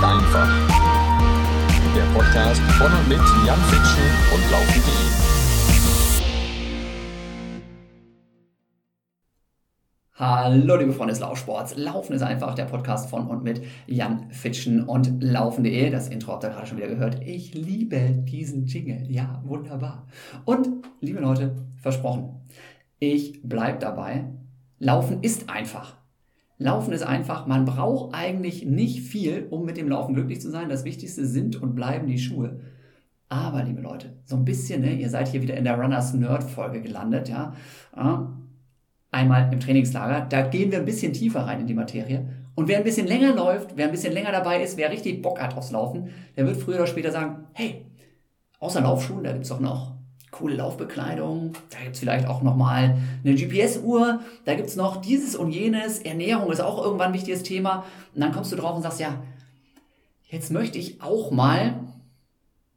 ist einfach. Der Podcast von und mit Jan Fitschen und Laufen.de. Hallo liebe Freunde des Laufsports. Laufen ist einfach der Podcast von und mit Jan Fitschen und Laufen.de. Das Intro habt ihr gerade schon wieder gehört. Ich liebe diesen Jingle. Ja, wunderbar. Und liebe Leute, versprochen, ich bleibe dabei. Laufen ist einfach. Laufen ist einfach. Man braucht eigentlich nicht viel, um mit dem Laufen glücklich zu sein. Das Wichtigste sind und bleiben die Schuhe. Aber, liebe Leute, so ein bisschen, ne, ihr seid hier wieder in der Runners Nerd Folge gelandet, ja. Einmal im Trainingslager, da gehen wir ein bisschen tiefer rein in die Materie. Und wer ein bisschen länger läuft, wer ein bisschen länger dabei ist, wer richtig Bock hat aufs Laufen, der wird früher oder später sagen, hey, außer Laufschuhen, da gibt es doch noch coole Laufbekleidung, da gibt es vielleicht auch nochmal eine GPS-Uhr, da gibt es noch dieses und jenes, Ernährung ist auch irgendwann ein wichtiges Thema. Und dann kommst du drauf und sagst, ja, jetzt möchte ich auch mal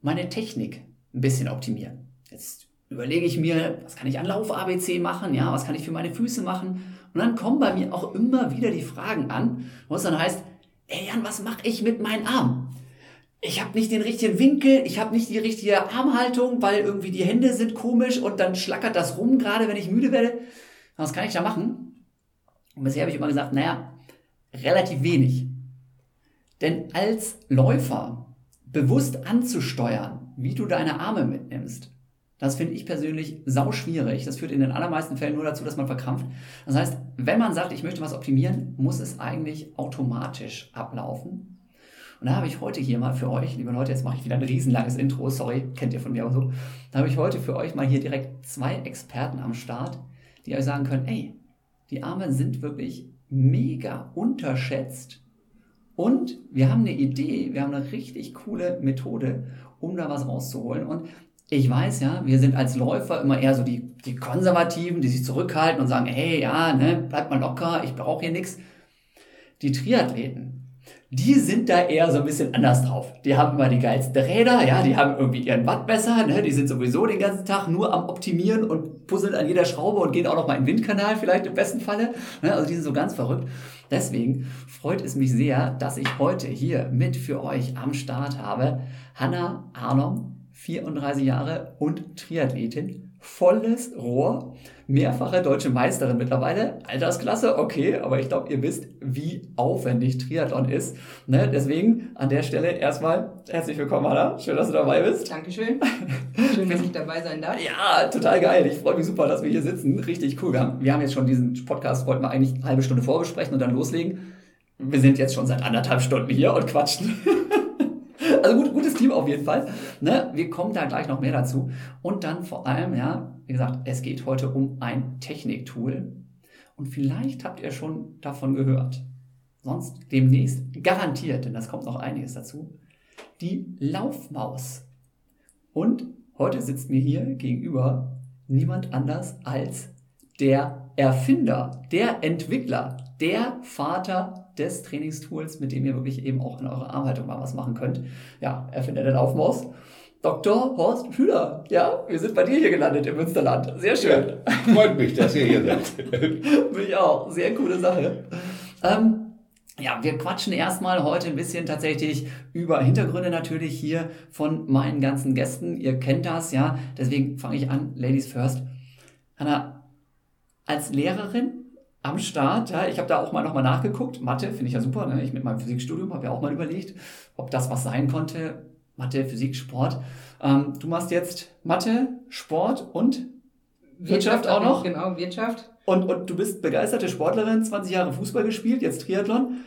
meine Technik ein bisschen optimieren. Jetzt überlege ich mir, was kann ich an Lauf-ABC machen, ja, was kann ich für meine Füße machen. Und dann kommen bei mir auch immer wieder die Fragen an, wo es dann heißt, ey Jan, was mache ich mit meinen Armen? Ich habe nicht den richtigen Winkel, ich habe nicht die richtige Armhaltung, weil irgendwie die Hände sind komisch und dann schlackert das rum, gerade wenn ich müde werde. Was kann ich da machen? Und bisher habe ich immer gesagt, naja, relativ wenig. Denn als Läufer bewusst anzusteuern, wie du deine Arme mitnimmst, das finde ich persönlich sau schwierig. Das führt in den allermeisten Fällen nur dazu, dass man verkrampft. Das heißt, wenn man sagt, ich möchte was optimieren, muss es eigentlich automatisch ablaufen. Und da habe ich heute hier mal für euch, liebe Leute, jetzt mache ich wieder ein riesenlanges Intro, sorry, kennt ihr von mir auch so. Da habe ich heute für euch mal hier direkt zwei Experten am Start, die euch sagen können, ey, die Arme sind wirklich mega unterschätzt. Und wir haben eine Idee, wir haben eine richtig coole Methode, um da was rauszuholen. Und ich weiß ja, wir sind als Läufer immer eher so die, die Konservativen, die sich zurückhalten und sagen, hey, ja, ne, bleib mal locker, ich brauche hier nichts. Die Triathleten, die sind da eher so ein bisschen anders drauf. Die haben immer die geilsten Räder, ja, die haben irgendwie ihren Wattmesser, ne, die sind sowieso den ganzen Tag nur am Optimieren und puzzeln an jeder Schraube und gehen auch noch mal in den Windkanal vielleicht im besten Falle. Ne, also die sind so ganz verrückt. Deswegen freut es mich sehr, dass ich heute hier mit für euch am Start habe Hanna Arnom, 34 Jahre und Triathletin, volles Rohr mehrfache deutsche Meisterin mittlerweile. Altersklasse, okay, aber ich glaube, ihr wisst, wie aufwendig Triathlon ist. Ne? Deswegen an der Stelle erstmal herzlich willkommen, Anna. Schön, dass du dabei bist. Dankeschön. Schön, dass ich dabei sein darf. Ja, total geil. Ich freue mich super, dass wir hier sitzen. Richtig cool. Wir haben, wir haben jetzt schon diesen Podcast, wollten wir eigentlich eine halbe Stunde vorbesprechen und dann loslegen. Wir sind jetzt schon seit anderthalb Stunden hier und quatschen. Also gut, gutes Team auf jeden Fall. Ne? Wir kommen da gleich noch mehr dazu. Und dann vor allem, ja, wie gesagt, es geht heute um ein Techniktool. Und vielleicht habt ihr schon davon gehört. Sonst demnächst garantiert, denn das kommt noch einiges dazu. Die Laufmaus. Und heute sitzt mir hier gegenüber niemand anders als der Erfinder, der Entwickler, der Vater des Trainingstools, mit dem ihr wirklich eben auch in eurer Armhaltung mal was machen könnt. Ja, Erfinder der Laufmaus. Dr. Horst Schüler, ja, wir sind bei dir hier gelandet im Münsterland. Sehr schön. Ja, freut mich, dass ihr hier seid. mich auch. Sehr coole Sache. Ähm, ja, wir quatschen erstmal heute ein bisschen tatsächlich über Hintergründe natürlich hier von meinen ganzen Gästen. Ihr kennt das, ja. Deswegen fange ich an. Ladies first. Hanna, als Lehrerin am Start. Ja, ich habe da auch mal nochmal nachgeguckt. Mathe finde ich ja super. Ne? Ich mit meinem Physikstudium habe ja auch mal überlegt, ob das was sein konnte. Mathe, Physik, Sport. Ähm, du machst jetzt Mathe, Sport und Wirtschaft, Wirtschaft auch noch. Genau, Wirtschaft. Und, und du bist begeisterte Sportlerin, 20 Jahre Fußball gespielt, jetzt Triathlon.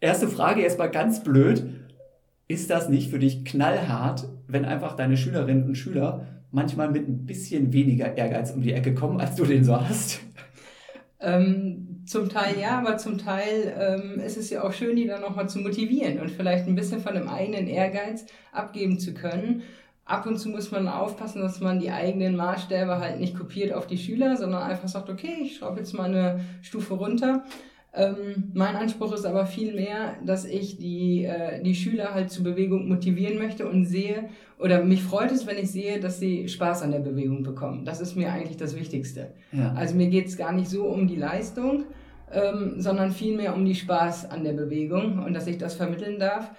Erste Frage erstmal ganz blöd. Ist das nicht für dich knallhart, wenn einfach deine Schülerinnen und Schüler manchmal mit ein bisschen weniger Ehrgeiz um die Ecke kommen, als du den so hast? Ähm, zum Teil ja, aber zum Teil ähm, ist es ja auch schön, die dann nochmal zu motivieren und vielleicht ein bisschen von dem eigenen Ehrgeiz abgeben zu können. Ab und zu muss man aufpassen, dass man die eigenen Maßstäbe halt nicht kopiert auf die Schüler, sondern einfach sagt, okay, ich schraube jetzt mal eine Stufe runter. Ähm, mein Anspruch ist aber viel mehr, dass ich die, äh, die Schüler halt zur Bewegung motivieren möchte und sehe, oder mich freut es, wenn ich sehe, dass sie Spaß an der Bewegung bekommen. Das ist mir eigentlich das Wichtigste. Ja. Also mir geht es gar nicht so um die Leistung, ähm, sondern vielmehr um die Spaß an der Bewegung und dass ich das vermitteln darf.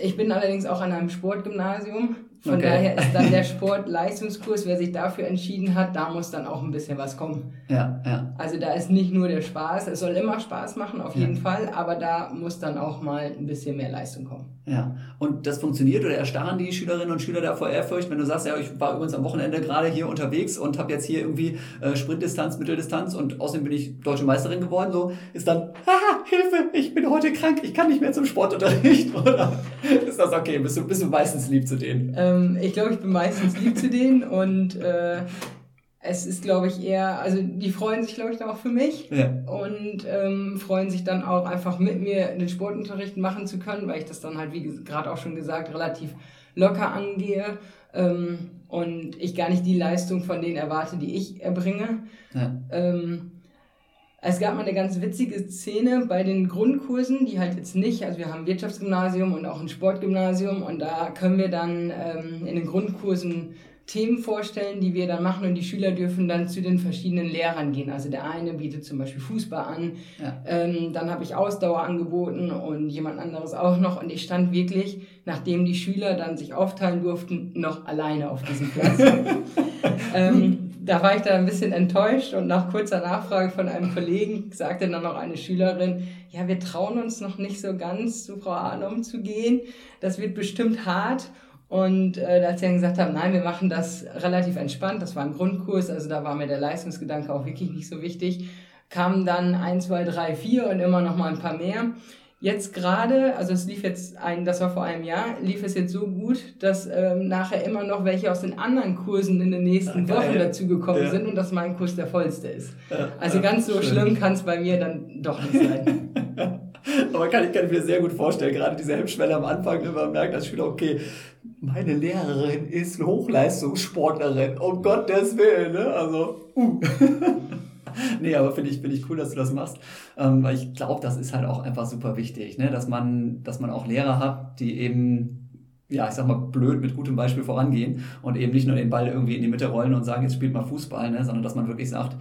Ich bin allerdings auch an einem Sportgymnasium. Von Okay. daher ist dann der Sportleistungskurs, wer sich dafür entschieden hat, da muss dann auch ein bisschen was kommen. Ja, ja. Also da ist nicht nur der Spaß, es soll immer Spaß machen, auf Ja. jeden Fall, aber da muss dann auch mal ein bisschen mehr Leistung kommen. Ja, und das funktioniert oder erstarren die Schülerinnen und Schüler da vor Ehrfurcht, wenn du sagst, ja, ich war übrigens am Wochenende gerade hier unterwegs und habe jetzt hier irgendwie äh, Sprintdistanz, Mitteldistanz und außerdem bin ich deutsche Meisterin geworden, so ist dann, ah, Hilfe, ich bin heute krank, ich kann nicht mehr zum Sportunterricht, oder ist das okay? Bist du, bist du meistens lieb zu denen? Ähm, ich glaube, ich bin meistens lieb zu denen und äh, es ist, glaube ich, eher, also die freuen sich, glaube ich, dann auch für mich. Ja, und ähm, freuen sich dann auch einfach mit mir den Sportunterricht machen zu können, weil ich das dann halt, wie gerade auch schon gesagt, relativ locker angehe ähm, und ich gar nicht die Leistung von denen erwarte, die ich erbringe. ja, Ähm, es gab mal eine ganz witzige Szene bei den Grundkursen, die halt jetzt nicht, also wir haben ein Wirtschaftsgymnasium und auch ein Sportgymnasium und da können wir dann ähm, in den Grundkursen Themen vorstellen, die wir dann machen und die Schüler dürfen dann zu den verschiedenen Lehrern gehen. Also der eine bietet zum Beispiel Fußball an, ja. ähm, dann habe ich Ausdauer angeboten und jemand anderes auch noch. Und ich stand wirklich, nachdem die Schüler dann sich aufteilen durften, noch alleine auf diesem Platz. ähm, da war ich dann ein bisschen enttäuscht und nach kurzer Nachfrage von einem Kollegen sagte dann noch eine Schülerin, ja, wir trauen uns noch nicht so ganz zu Frau Arnom zu gehen. Das wird bestimmt hart. Und äh, als sie dann gesagt haben, nein, wir machen das relativ entspannt, das war ein Grundkurs, also da war mir der Leistungsgedanke auch wirklich nicht so wichtig, kamen dann 1, 2, 3, 4 und immer noch mal ein paar mehr. Jetzt gerade, also es lief jetzt ein, das war vor einem Jahr, lief es jetzt so gut, dass ähm, nachher immer noch welche aus den anderen Kursen in den nächsten Ah. Wochen dazugekommen Ja. sind und dass mein Kurs der vollste ist. Ja, Also ja, ganz so schön. schlimm kann es bei mir dann doch nicht sein. Aber kann ich, kann ich mir sehr gut vorstellen, gerade diese Hemmschwelle am Anfang, wenn man merkt als Schüler, okay, meine Lehrerin ist Hochleistungssportlerin, um Gottes Willen, ne? Also, uh. nee, aber finde ich, finde ich cool, dass du das machst, ähm, weil ich glaube, das ist halt auch einfach super wichtig, ne? dass, man, dass man auch Lehrer hat, die eben ja, ich sag mal, blöd mit gutem Beispiel vorangehen und eben nicht nur den Ball irgendwie in die Mitte rollen und sagen, jetzt spielt mal Fußball, ne, sondern dass man wirklich sagt,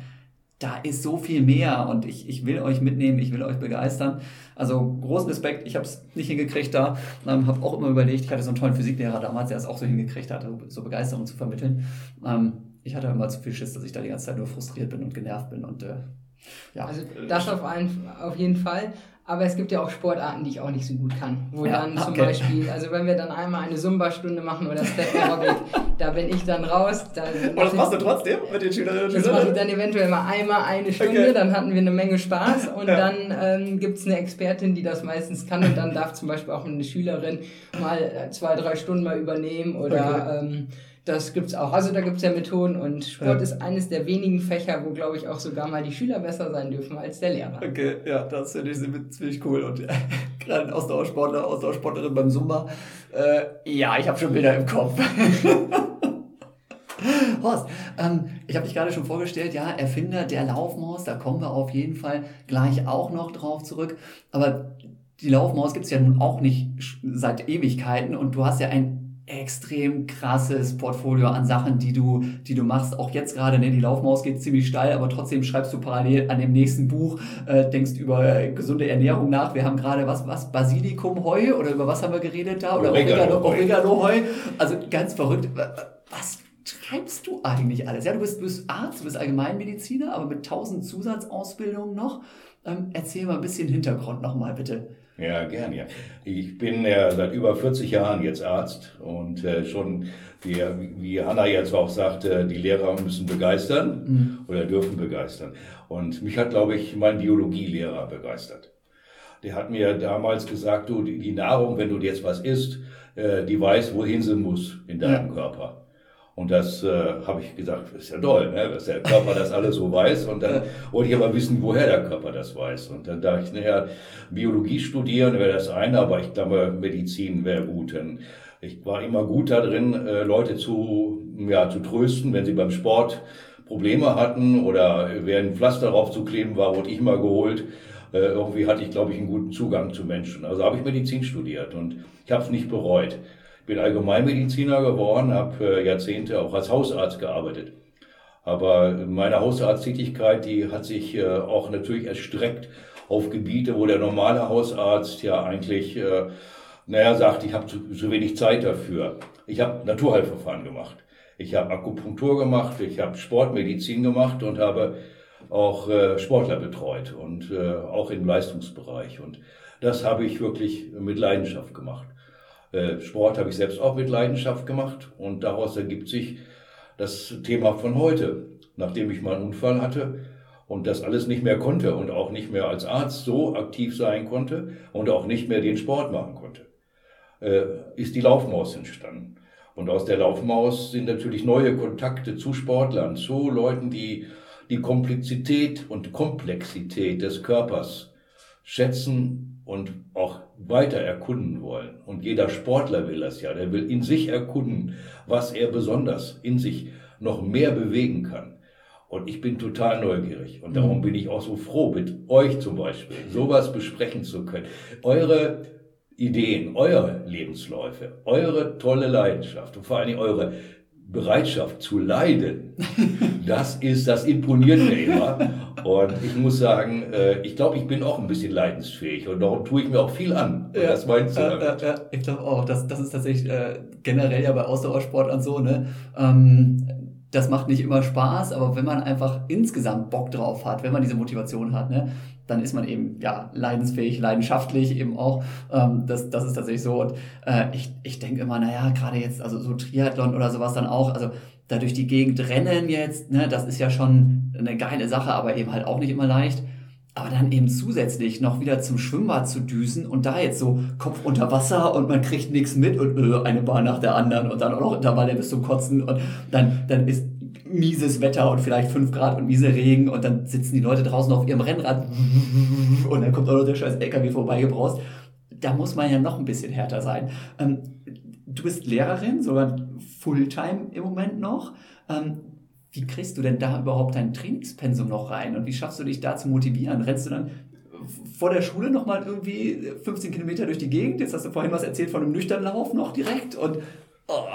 da ist so viel mehr und ich, ich will euch mitnehmen, ich will euch begeistern. Also großen Respekt, ich habe es nicht hingekriegt da, ähm, habe auch immer überlegt, ich hatte so einen tollen Physiklehrer damals, der es auch so hingekriegt hat, so Begeisterung zu vermitteln. Ähm, ich hatte immer zu viel Schiss, dass ich da die ganze Zeit nur frustriert bin und genervt bin und äh, ja. Also das auf, einen, auf jeden Fall. Aber es gibt ja auch Sportarten, die ich auch nicht so gut kann. Wo Ja, dann zum okay. Beispiel, also wenn wir dann einmal eine Zumba-Stunde machen oder Step Aerobic, da bin ich dann raus. Dann Und das machst du trotzdem mit den Schülerinnen und Das mache ich Schülern? dann eventuell mal einmal eine Stunde, Okay. dann hatten wir eine Menge Spaß und Ja. dann ähm, gibt es eine Expertin, die das meistens kann und dann darf zum Beispiel auch eine Schülerin mal äh, zwei, drei Stunden mal übernehmen oder ähm, das gibt's auch. Also da gibt's ja Methoden und Sport Ja. ist eines der wenigen Fächer, wo glaube ich auch sogar mal die Schüler besser sein dürfen als der Lehrer. Okay, ja, das finde ich ziemlich cool. Und gerade ein Ausdauersportler, Ausdauersportlerin beim Zumba. Äh, ja, ich habe schon Bilder im Kopf. Horst, ähm, ich habe dich gerade schon vorgestellt, ja, Erfinder der Laufmaus, da kommen wir auf jeden Fall gleich auch noch drauf zurück. Aber die Laufmaus gibt es ja nun auch nicht seit Ewigkeiten und du hast ja ein extrem krasses Portfolio an Sachen, die du, die du machst. Auch jetzt gerade, ne, die Laufmaus geht ziemlich steil, aber trotzdem schreibst du parallel an dem nächsten Buch, äh, denkst über äh, gesunde Ernährung nach. Wir haben gerade was, was, Basilikumheu oder über was haben wir geredet da? Oder Oregano-Heu. Oregano-Heu. Also ganz verrückt. Was treibst du eigentlich alles? Ja, du bist, du bist Arzt, du bist Allgemeinmediziner, aber mit tausend Zusatzausbildungen noch. Ähm, erzähl mal ein bisschen Hintergrund nochmal, bitte. Ja, gern, ja. Ich bin ja seit über 40 Jahren jetzt Arzt und äh, schon, wie, wie Hanna jetzt auch sagte, die Lehrer müssen begeistern oder dürfen begeistern. Und mich hat, glaube ich, mein Biologielehrer begeistert. Der hat mir damals gesagt, du, die, die Nahrung, wenn du jetzt was isst, äh, die weiß, wohin sie muss in deinem Körper. Und das äh, habe ich gesagt, ist ja toll, ne? dass der Körper das alles so weiß. Und dann wollte ich aber wissen, woher der Körper das weiß. Und dann dachte ich, naja, Biologie studieren wäre das eine, aber ich glaube, Medizin wäre gut. Denn ich war immer gut da drin, äh, Leute zu, ja, zu trösten, wenn sie beim Sport Probleme hatten oder wer ein Pflaster draufzukleben war, wurde ich mal geholt. Äh, irgendwie hatte ich, glaube ich, einen guten Zugang zu Menschen. Also habe ich Medizin studiert und ich habe es nicht bereut. Bin Allgemeinmediziner geworden, habe äh, Jahrzehnte auch als Hausarzt gearbeitet. Aber meine Hausarzttätigkeit, die hat sich äh, auch natürlich erstreckt auf Gebiete, wo der normale Hausarzt ja eigentlich äh, naja, sagt, ich habe zu, zu wenig Zeit dafür. Ich habe Naturheilverfahren gemacht. Ich habe Akupunktur gemacht, ich habe Sportmedizin gemacht und habe auch äh, Sportler betreut und äh, auch im Leistungsbereich. Und das habe ich wirklich mit Leidenschaft gemacht. Äh, Sport habe ich selbst auch mit Leidenschaft gemacht und daraus ergibt sich das Thema von heute. Nachdem ich mal einen Unfall hatte und das alles nicht mehr konnte und auch nicht mehr als Arzt so aktiv sein konnte und auch nicht mehr den Sport machen konnte, äh, ist die Laufmaus entstanden. Und aus der Laufmaus sind natürlich neue Kontakte zu Sportlern, zu Leuten, die die Komplexität und Komplexität des Körpers schätzen und auch weiter erkunden wollen. Und jeder Sportler will das ja. Der will in sich erkunden, was er besonders in sich noch mehr bewegen kann. Und ich bin total neugierig. Und darum mhm. bin ich auch so froh, mit euch zum Beispiel sowas besprechen zu können. Eure Ideen, eure Lebensläufe, eure tolle Leidenschaft und vor allen Dingen eure Bereitschaft zu leiden, das ist, das imponiert mir immer. Und ich muss sagen, äh, ich glaube, ich bin auch ein bisschen leidensfähig und darum tue ich mir auch viel an. Ja, das meinst du damit? Äh, äh, ich glaube auch, das, das ist tatsächlich äh, generell ja bei Ausdauersportlern so, ne? Ähm, das macht nicht immer Spaß, aber wenn man einfach insgesamt Bock drauf hat, wenn man diese Motivation hat, ne, dann ist man eben ja leidensfähig, leidenschaftlich eben auch. Ähm, das, das ist tatsächlich so. Und äh, ich, ich denke immer, naja, gerade jetzt, also so Triathlon oder sowas dann auch, also da durch die Gegend rennen jetzt, ne, das ist ja schon eine geile Sache, aber eben halt auch nicht immer leicht. Aber dann eben zusätzlich noch wieder zum Schwimmbad zu düsen und da jetzt so Kopf unter Wasser und man kriegt nichts mit und äh, eine Bahn nach der anderen und dann auch noch Intervalle bis zum Kotzen und dann, dann ist mieses Wetter und vielleicht 5 Grad und miese Regen und dann sitzen die Leute draußen auf ihrem Rennrad und dann kommt auch noch der scheiß LKW vorbeigebraust. Da muss man ja noch ein bisschen härter sein. Ähm, du bist Lehrerin, sogar Fulltime im Moment noch. Ähm, wie kriegst du denn da überhaupt dein Trainingspensum noch rein und wie schaffst du dich da zu motivieren? Rennst du dann vor der Schule nochmal irgendwie 15 Kilometer durch die Gegend? Jetzt hast du vorhin was erzählt von einem nüchternen Lauf noch direkt und oh.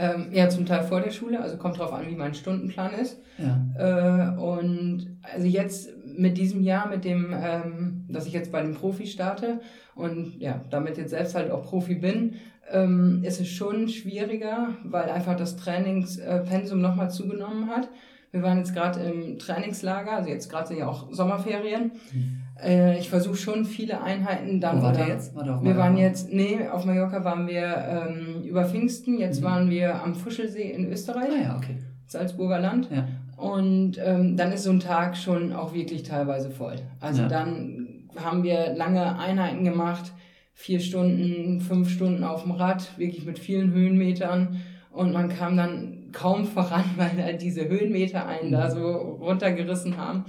Ähm, ja, zum Teil vor der Schule, also kommt drauf an, wie mein Stundenplan ist. Ja. Äh, und also jetzt mit diesem Jahr, mit dem, ähm, dass ich jetzt bei den Profis starte und ja, damit jetzt selbst halt auch Profi bin, ähm, ist es schon schwieriger, weil einfach das Trainingspensum nochmal zugenommen hat. Wir waren jetzt gerade im Trainingslager, also jetzt gerade sind ja auch Sommerferien. Mhm. Äh, ich versuche schon viele Einheiten dann. Wo war der jetzt? War der wir waren jetzt, nee, auf Mallorca waren wir ähm, über Pfingsten, jetzt mhm. waren wir am Fuschelsee in Österreich. Ah ja, okay. Salzburger Land. Ja. Und ähm, dann ist so ein Tag schon auch wirklich teilweise voll. Also ja. dann haben wir lange Einheiten gemacht, vier Stunden, fünf Stunden auf dem Rad, wirklich mit vielen Höhenmetern. Und man kam dann kaum voran, weil halt diese Höhenmeter einen mhm. da so runtergerissen haben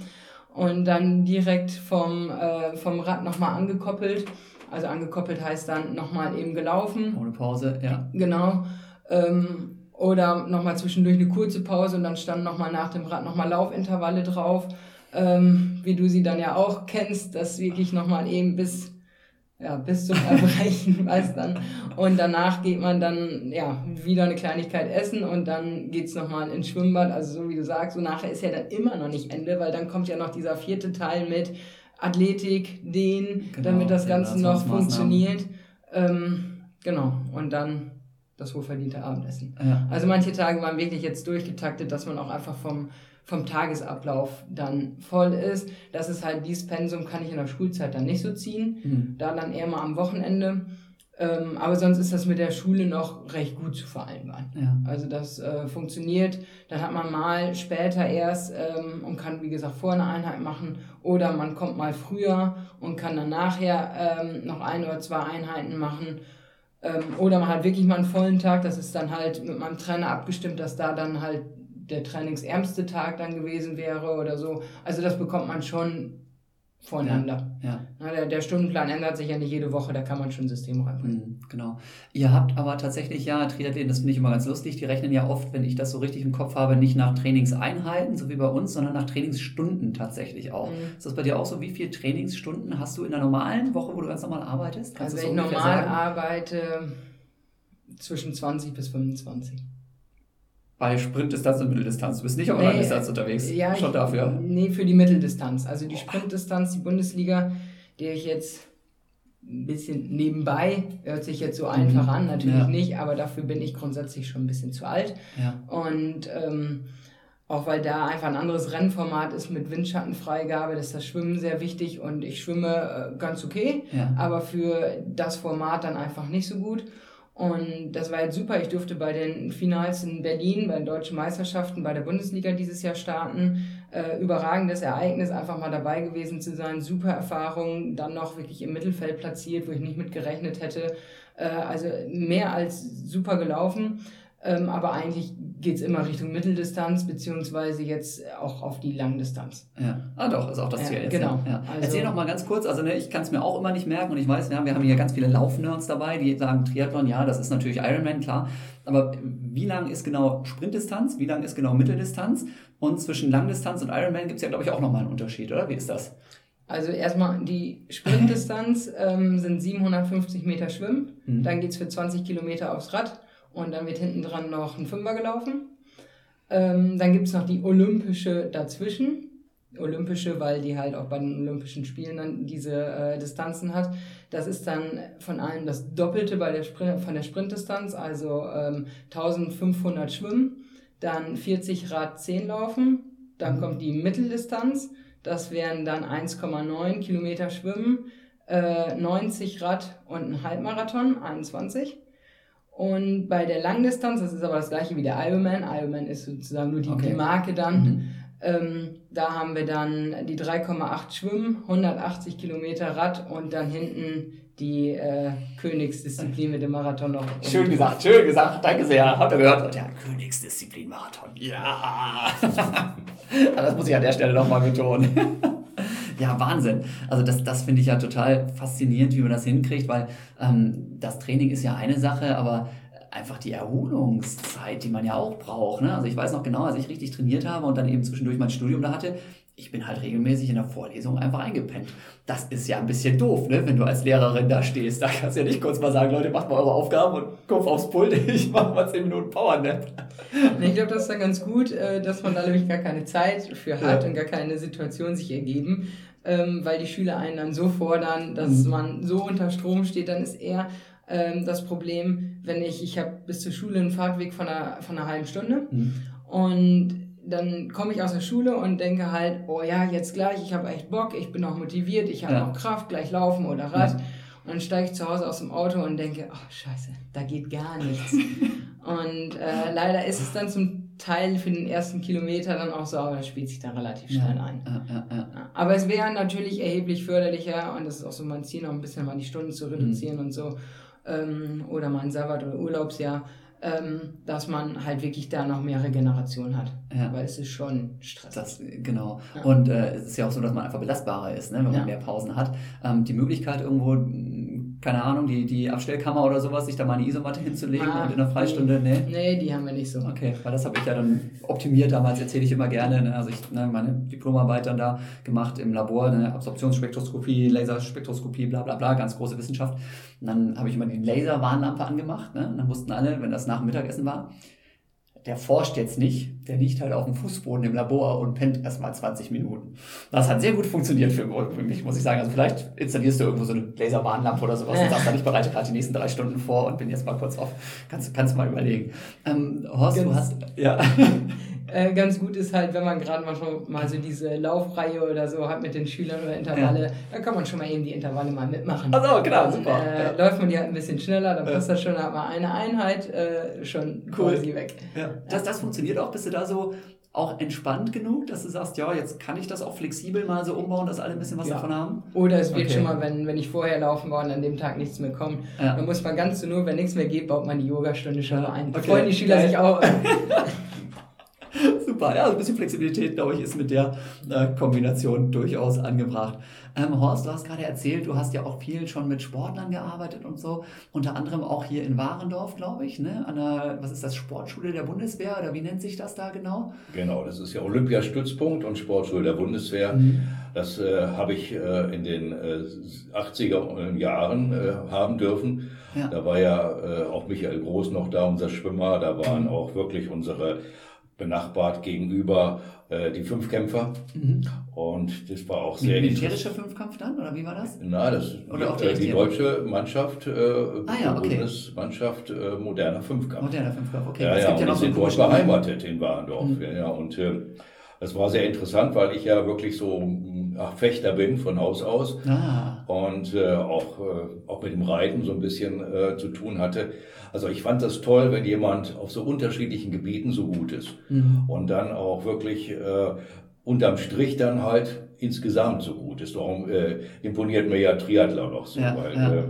und dann direkt vom, äh, vom Rad nochmal angekoppelt. Also angekoppelt heißt dann nochmal eben gelaufen. Ohne Pause, ja. Genau. Ähm, oder nochmal zwischendurch eine kurze Pause und dann standen nochmal nach dem Rad nochmal Laufintervalle drauf. Ähm, wie du sie dann ja auch kennst, dass wirklich nochmal eben bis ja, bis zum Erbrechen, weiß dann. Und danach geht man dann, ja, wieder eine Kleinigkeit essen und dann geht's nochmal ins Schwimmbad. Also so wie du sagst, so nachher ist ja dann immer noch nicht Ende, weil dann kommt ja noch dieser vierte Teil mit Athletik, den, genau, damit das Ganze noch funktioniert. Ähm, genau. Und dann das wohlverdiente Abendessen. Ja. Also manche Tage waren wirklich jetzt durchgetaktet, dass man auch einfach vom vom Tagesablauf dann voll ist. Das ist halt, dieses Pensum kann ich in der Schulzeit dann nicht so ziehen, mhm. da dann eher mal am Wochenende. Ähm, aber sonst ist das mit der Schule noch recht gut zu vereinbaren. Ja. Also das äh, funktioniert. Dann hat man mal später erst ähm, und kann, wie gesagt, vor eine Einheit machen. Oder man kommt mal früher und kann dann nachher ähm, noch ein oder zwei Einheiten machen. Ähm, oder man hat wirklich mal einen vollen Tag. Das ist dann halt mit meinem Trainer abgestimmt, dass da dann halt der trainingsärmste Tag dann gewesen wäre oder so. Also das bekommt man schon voneinander. Ja. ja. Der, der, Stundenplan ändert sich ja nicht jede Woche, da kann man schon ein System reinbringen. Mhm, genau. Ihr habt aber tatsächlich, ja, Triathleten, das finde ich immer ganz lustig, die rechnen ja oft, wenn ich das so richtig im Kopf habe, nicht nach Trainingseinheiten, so wie bei uns, sondern nach Trainingsstunden tatsächlich auch. Mhm. Ist das bei dir auch so? Wie viele Trainingsstunden hast du in einer normalen Woche, wo du ganz normal arbeitest? Kannst also wenn so ich normal sagen? arbeite, zwischen 20 bis 25 bei Sprintdistanz und Mitteldistanz. Du bist nicht auf nee, Langdistanz unterwegs. Ja, schon dafür. Nee, für die Mitteldistanz. Also die Sprintdistanz, die Bundesliga, die ich jetzt ein bisschen nebenbei, hört sich jetzt so einfach an, natürlich Ja. nicht, aber dafür bin ich grundsätzlich schon ein bisschen zu alt. Ja. Und ähm, auch weil da einfach ein anderes Rennformat ist mit Windschattenfreigabe, ist das Schwimmen sehr wichtig und ich schwimme äh, ganz okay, Ja. aber für das Format dann einfach nicht so gut. Und das war jetzt super. Ich durfte bei den Finals in Berlin, bei den deutschen Meisterschaften, bei der Bundesliga dieses Jahr starten. Äh, überragendes Ereignis, einfach mal dabei gewesen zu sein. Super Erfahrung, dann noch wirklich im Mittelfeld platziert, wo ich nicht mit gerechnet hätte. Äh, also mehr als super gelaufen. Ähm, aber eigentlich geht's immer Richtung Mitteldistanz, beziehungsweise jetzt auch auf die Langdistanz. Ja, ah doch, ist auch das Ja, Ziel jetzt. genau. Ja. Ja. Also- Erzähl noch mal ganz kurz, also ne, ich kann es mir auch immer nicht merken und ich weiß, ja, wir haben hier ganz viele Laufnerds dabei, die sagen Triathlon, ja, das ist natürlich Ironman, klar. Aber wie lang ist genau Sprintdistanz, wie lang ist genau Mitteldistanz? Und zwischen Langdistanz und Ironman gibt es ja, glaube ich, auch nochmal einen Unterschied, oder? Wie ist das? Also erstmal die Sprintdistanz ähm, sind 750 Meter Schwimmen, Mhm. dann geht's für 20 Kilometer aufs Rad und dann wird hinten dran noch ein Fünfer gelaufen. Ähm, dann gibt's noch die olympische dazwischen. Olympische, weil die halt auch bei den Olympischen Spielen dann diese äh, Distanzen hat. Das ist dann von allem das Doppelte bei der Sprint, von der Sprintdistanz, also ähm, 1500 Schwimmen, dann 40 Rad 10 laufen, dann kommt die Mitteldistanz, das wären dann 1,9 Kilometer Schwimmen, äh, 90 Rad und ein Halbmarathon, 21. Und bei der Langdistanz, das ist aber das gleiche wie der Ironman, Ironman ist sozusagen nur die, Okay. die Marke dann, Mhm. ähm, da haben wir dann die 3,8 Schwimmen, 180 Kilometer Rad und dann hinten die äh, Königsdisziplin mit dem Marathon noch. Schön gesagt, schön gesagt. Danke sehr. Habt ihr gehört? Der Königsdisziplin Marathon. Ja. das muss ich an der Stelle nochmal betonen. Ja, Wahnsinn. Also das, das finde ich ja total faszinierend, wie man das hinkriegt, weil ähm, das Training ist ja eine Sache, aber einfach die Erholungszeit, die man ja auch braucht. Ne? Also ich weiß noch genau, als ich richtig trainiert habe und dann eben zwischendurch mein Studium da hatte, ich bin halt regelmäßig in der Vorlesung einfach eingepennt. Das ist ja ein bisschen doof, ne? wenn du als Lehrerin da stehst. Da kannst du ja nicht kurz mal sagen, Leute, macht mal eure Aufgaben und Kopf aufs Pult, ich mach mal 10 Minuten Powernap. Ich glaube, das ist dann ganz gut, äh, dass man da nämlich gar keine Zeit für hat Ja. und gar keine Situation sich ergeben, ähm, weil die Schüler einen dann so fordern, dass Mhm. man so unter Strom steht, dann ist eher ähm, das Problem, wenn ich, ich habe bis zur Schule einen Fahrtweg von einer, von einer halben Stunde und dann komme ich aus der Schule und denke halt, oh ja, jetzt gleich, ich habe echt Bock, ich bin auch motiviert, ich habe Ja. auch Kraft, gleich laufen oder Rad. Ja. Und dann steige ich zu Hause aus dem Auto und denke, ach scheiße, da geht gar nichts. und äh, leider ist es dann zum Teil für den ersten Kilometer dann auch so, aber das spielt sich dann relativ schnell ein. Ja, ja, ja. Ja, Aber es wäre natürlich erheblich förderlicher und das ist auch so mein Ziel, noch ein bisschen mal die Stunden zu reduzieren und so. Ähm, oder mal ein Sabbat- oder Urlaubsjahr, ähm, dass man halt wirklich da noch mehr Regeneration hat. Ja. Weil es ist schon stressig. Das, genau. Ja. Und äh, es ist ja auch so, dass man einfach belastbarer ist, ne, wenn man mehr Pausen hat. Ähm, die Möglichkeit irgendwo, keine Ahnung, die, die Abstellkammer oder sowas, sich da mal eine Isomatte hinzulegen Ah, und in der Freistunde, ne? Nee, die haben wir nicht so. Okay, weil das habe ich ja dann optimiert damals, erzähle ich immer gerne. Ne? Also ich ne, meine Diplomarbeit dann da gemacht im Labor, ne? Absorptionsspektroskopie, Laserspektroskopie, bla bla bla, ganz große Wissenschaft. Und dann habe ich immer die Laserwarnlampe angemacht. Ne? Und dann wussten alle, wenn das nach dem Mittagessen war, der forscht jetzt nicht, der liegt halt auf dem Fußboden im Labor und pennt erstmal 20 Minuten. Das hat sehr gut funktioniert für mich, muss ich sagen. Also vielleicht installierst du irgendwo so eine Laserwarnlampe oder sowas und sagst dann, ich bereite gerade die nächsten drei Stunden vor und bin jetzt mal kurz auf. Kannst, kannst du mal überlegen. Ähm, Horst, du Ganz- hast, ja. Äh, ganz gut ist halt, wenn man gerade mal schon mal so diese Laufreihe oder so hat mit den Schülern oder Intervalle, da kann man schon mal eben die Intervalle mal mitmachen. Also, genau, Dann, super. Äh, Ja. Läuft man die halt ein bisschen schneller, dann Ja. passt das schon, hat man eine Einheit äh, schon Cool. quasi weg. Ja. Das, das funktioniert auch. Bist du da so auch entspannt genug, dass du sagst, ja, jetzt kann ich das auch flexibel mal so umbauen, dass alle ein bisschen was Ja. davon haben? Oder es wird Okay. schon mal, wenn, wenn ich vorher laufen war und an dem Tag nichts mehr kommt, Ja. dann muss man ganz zur Not, wenn nichts mehr geht, baut man die Yogastunde schon Ja. mal ein. Da Okay. freuen die Schüler sich auch. Super, ja, also ein bisschen Flexibilität, glaube ich, ist mit der äh, Kombination durchaus angebracht. Ähm, Horst, du hast gerade erzählt, du hast ja auch viel schon mit Sportlern gearbeitet und so, unter anderem auch hier in Warendorf, glaube ich, ne? an der, was ist das, Sportschule der Bundeswehr oder wie nennt sich das da genau? Genau, das ist ja Olympiastützpunkt und Sportschule der Bundeswehr. Mhm. Das äh, habe ich äh, in den äh, 80er Jahren äh, haben dürfen. Ja. Da war ja äh, auch Michael Groß noch da, unser Schwimmer. Da waren auch wirklich unsere benachbart gegenüber äh, die Fünfkämpfer. Mhm. Und das war auch sehr Militärischer Fünfkampf dann, oder wie war das? Na, das Oder auch die äh, die deutsche Mannschaft, äh, Ah ja, okay. Bundesmannschaft äh, moderner Fünfkampf. Moderner Fünfkampf, okay. Ja, es ja, ja und noch die sind dort beheimatet in Warendorf. Mhm. Ja, ja, und äh, das war sehr interessant, weil ich ja wirklich so ach, Fechter bin von Haus aus Ah, und äh, auch, äh, auch mit dem Reiten so ein bisschen äh, zu tun hatte. Also ich fand das toll, wenn jemand auf so unterschiedlichen Gebieten so gut ist mhm. und dann auch wirklich äh, unterm Strich dann halt insgesamt so gut ist. Darum äh, imponiert mir ja Triathlon auch so, Ja, weil, ja. Äh,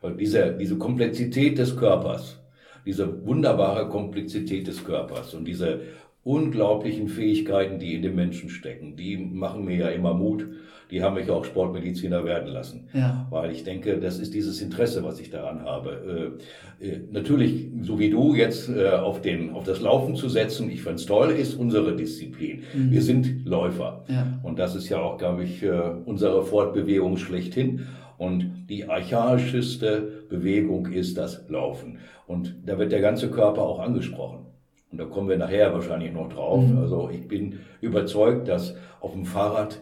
weil diese, diese Komplexität des Körpers, diese wunderbare Komplexität des Körpers und diese unglaublichen Fähigkeiten, die in dem Menschen stecken, die machen mir ja immer Mut. Die haben mich auch Sportmediziner werden lassen. ja. Weil ich denke, das ist dieses Interesse, was ich daran habe. Äh, äh, natürlich, so wie du jetzt äh, auf, den, auf das Laufen zu setzen, ich find's toll, ist unsere Disziplin. Mhm. Wir sind Läufer. Ja. Und das ist ja auch, glaube ich, äh, unsere Fortbewegung schlechthin. Und die archaischste Bewegung ist das Laufen. Und da wird der ganze Körper auch angesprochen. Und da kommen wir nachher wahrscheinlich noch drauf. Mhm. Also ich bin überzeugt, dass auf dem Fahrrad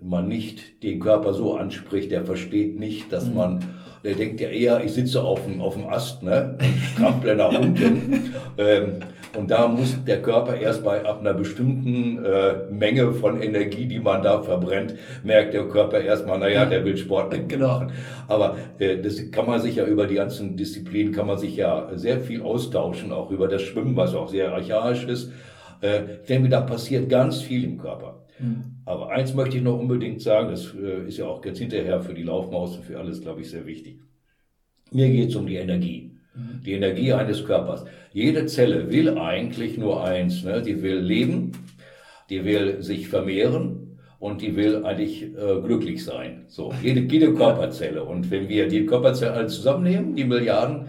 man nicht den Körper so anspricht, der versteht nicht, dass Mhm. man, der denkt ja eher, ich sitze auf dem, auf dem Ast ne, und strample nach unten. ähm, und da muss der Körper erst bei ab einer bestimmten äh, Menge von Energie, die man da verbrennt, merkt der Körper erstmal, naja, der will Sport mit mir Genau. machen. Aber äh, das kann man sich ja über die ganzen Disziplinen, kann man sich ja sehr viel austauschen, auch über das Schwimmen, was auch sehr archaisch ist. Äh, ich denke, da passiert ganz viel im Körper. Mhm. Aber eins möchte ich noch unbedingt sagen, das äh, ist ja auch jetzt hinterher für die Laufmaus und für alles, glaube ich, sehr wichtig. Mir geht es um die Energie. Die Energie eines Körpers. Jede Zelle will eigentlich nur eins. Ne? Die will leben, die will sich vermehren und die will eigentlich äh, glücklich sein. So, jede, jede Körperzelle. Und wenn wir die Körperzellen alle zusammennehmen, die Milliarden,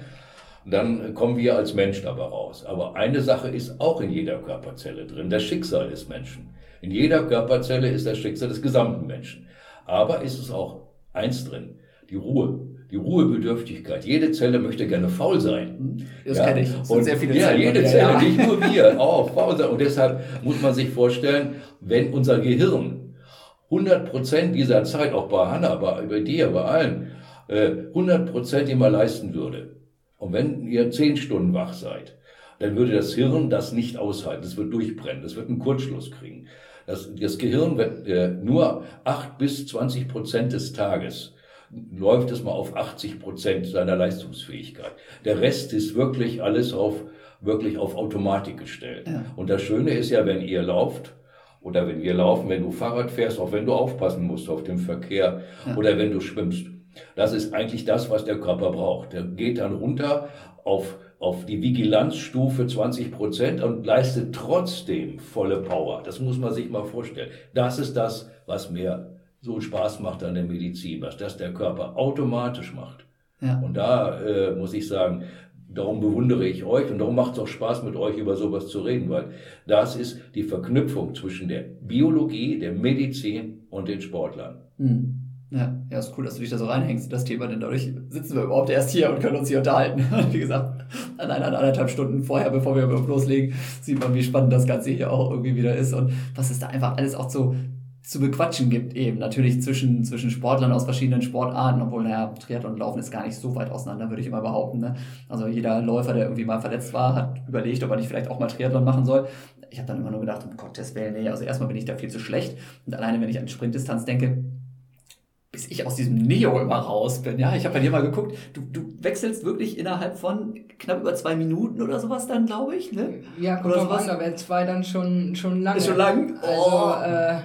dann kommen wir als Mensch dabei raus. Aber eine Sache ist auch in jeder Körperzelle drin, das Schicksal des Menschen. In jeder Körperzelle ist das Schicksal des gesamten Menschen. Aber ist es auch eins drin, die Ruhe, die Ruhebedürftigkeit. Jede Zelle möchte gerne faul sein. Das kenne ich. Das und sehr viele ja, Zellen. jede Ja, Zelle, ja. nicht nur wir, auch faul sein. Und deshalb muss man sich vorstellen, wenn unser Gehirn 100 Prozent dieser Zeit, auch bei Hanna, bei, bei dir, bei allen, äh, 100 Prozent immer leisten würde. Und wenn ihr 10 Stunden wach seid, dann würde das Hirn das nicht aushalten. Das wird durchbrennen. Das wird einen Kurzschluss kriegen. Das, das Gehirn wird äh, nur 8 bis 20 Prozent des Tages läuft es mal auf 80 Prozent seiner Leistungsfähigkeit. Der Rest ist wirklich alles auf, wirklich auf Automatik gestellt. Ja. Und das Schöne ist ja, wenn ihr lauft, oder wenn wir laufen, wenn du Fahrrad fährst, auch wenn du aufpassen musst auf den Verkehr, Ja. oder wenn du schwimmst. Das ist eigentlich das, was der Körper braucht. Der geht dann runter auf, auf die Vigilanzstufe 20 Prozent und leistet trotzdem volle Power. Das muss man sich mal vorstellen. Das ist das, was mir so Spaß macht an der Medizin, was das der Körper automatisch macht. Ja. Und da äh, muss ich sagen, darum bewundere ich euch und darum macht es auch Spaß, mit euch über sowas zu reden, weil das ist die Verknüpfung zwischen der Biologie, der Medizin und den Sportlern. Hm. Ja, ja, ist cool, dass du dich da so reinhängst in das Thema, denn dadurch sitzen wir überhaupt erst hier und können uns hier unterhalten. Wie gesagt, an einer, anderthalb Stunden vorher, bevor wir überhaupt loslegen, sieht man, wie spannend das Ganze hier auch irgendwie wieder ist und was es da einfach alles auch zu, zu bequatschen gibt eben. Natürlich zwischen, zwischen Sportlern aus verschiedenen Sportarten, obwohl, naja, Triathlon und Laufen ist gar nicht so weit auseinander, würde ich immer behaupten. Ne? Also jeder Läufer, der irgendwie mal verletzt war, hat überlegt, ob er nicht vielleicht auch mal Triathlon machen soll. Ich habe dann immer nur gedacht, um Gottes Willen, nee, also erstmal bin ich da viel zu schlecht und alleine, wenn ich an Sprintdistanz denke, bis ich aus diesem Neo immer raus bin. Ja, ich habe bei dir mal geguckt, du, du wechselst wirklich innerhalb von knapp über zwei Minuten oder sowas dann, glaube ich, ne? Ja, kommt Oder drauf sowas? an, da wären zwei dann schon, schon lange. Ist schon lang? Oh. Also, äh,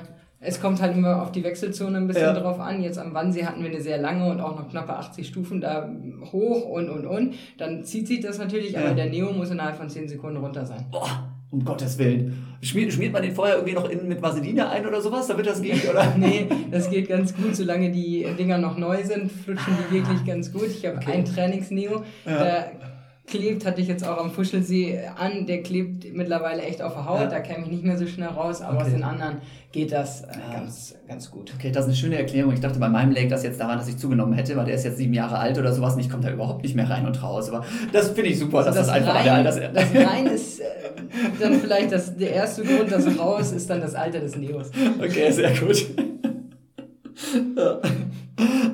es kommt halt immer auf die Wechselzone ein bisschen Ja. drauf an. Jetzt am Wannsee hatten wir eine sehr lange und auch noch knappe 80 Stufen da hoch und und und. Dann zieht sich das natürlich, Ja. aber der Neo muss innerhalb von 10 Sekunden runter sein. Boah, um Gottes Willen. Schmiert, schmiert man den vorher irgendwie noch in, mit Vaseline ein oder sowas, damit das geht, oder? nee, das geht ganz gut, solange die Dinger noch neu sind, flutschen die wirklich ganz gut. Ich habe Okay. ein Trainingsneo, Ja. da klebt, hatte ich jetzt auch am Fuschelsee an, der klebt mittlerweile echt auf der Haut, Ja. da käme ich nicht mehr so schnell raus, aber Okay. aus den anderen geht das äh, Ja. ganz, ganz gut. Okay, das ist eine schöne Erklärung. Ich dachte, bei meinem lag das jetzt daran, dass ich zugenommen hätte, weil der ist jetzt sieben Jahre alt oder sowas und ich komme da überhaupt nicht mehr rein und raus. Aber das finde ich super, dass das, einfach an der Rein, Alters... das Rein ist äh, dann vielleicht das, der erste Grund, das Raus ist dann das Alter des Neos. Okay, sehr gut. Ja.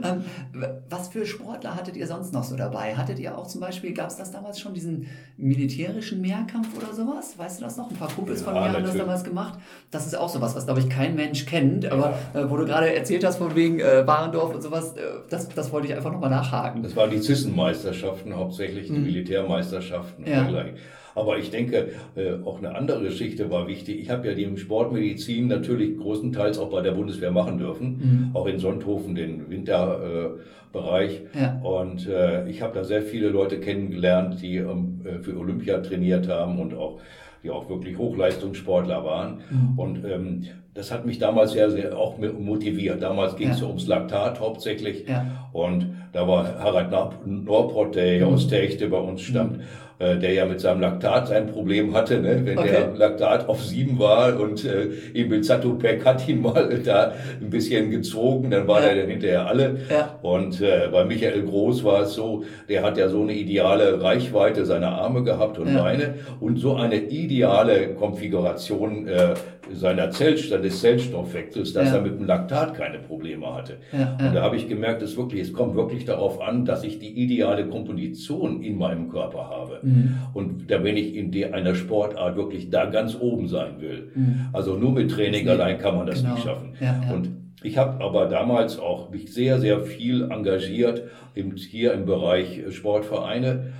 für Sportler hattet ihr sonst noch so dabei? Hattet ihr auch zum Beispiel, gab es das damals schon, diesen militärischen Mehrkampf oder sowas? Weißt du das noch? Ein paar Kumpels von Ja, mir haben das natürlich. damals gemacht. Das ist auch sowas, was, glaube ich, kein Mensch kennt. Aber äh, wo du gerade erzählt hast, von wegen äh, Warendorf und sowas, äh, das, das wollte ich einfach nochmal nachhaken. Das waren die Zissenmeisterschaften, hauptsächlich die Mhm. Militärmeisterschaften. und Ja. dergleichen. Aber ich denke, äh, auch eine andere Geschichte war wichtig. Ich habe ja die Sportmedizin natürlich großenteils auch bei der Bundeswehr machen dürfen, Mhm. auch in Sonthofen, den Winterbereich. Ja. Und äh, ich habe da sehr viele Leute kennengelernt, die ähm, äh, für Olympia trainiert haben und auch die auch wirklich Hochleistungssportler waren. Mhm. Und ähm, das hat mich damals sehr, sehr auch motiviert. Damals ging es Ja. ums Laktat hauptsächlich. Ja. Und da war Harald Nor- Norport, der ja Mhm. aus Techte bei uns stammt, äh, der ja mit seinem Laktat sein Problem hatte. Ne? Wenn Okay. der Laktat auf sieben war und äh, Emil Zatopek hat ihn mal da ein bisschen gezogen, dann war Ja. er dann hinterher alle. Ja. Und äh, bei Michael Groß war es so, der hat ja so eine ideale Reichweite seiner Arme gehabt und Ja. Beine und so eine ideale Konfiguration äh, seiner Zellstoff, des Zellstoffwechsels, dass Ja. er mit dem Laktat keine Probleme hatte. Ja, Und da ja. habe ich gemerkt, dass wirklich, es kommt wirklich darauf an, dass ich die ideale Komposition in meinem Körper habe. Mhm. Und da wenn ich in der, einer Sportart wirklich da ganz oben sein will. Mhm. Also nur mit Training Das allein kann man das Genau. nicht schaffen. Ja, ja. Und ich habe aber damals auch mich sehr, sehr viel engagiert im, hier im Bereich Sportvereine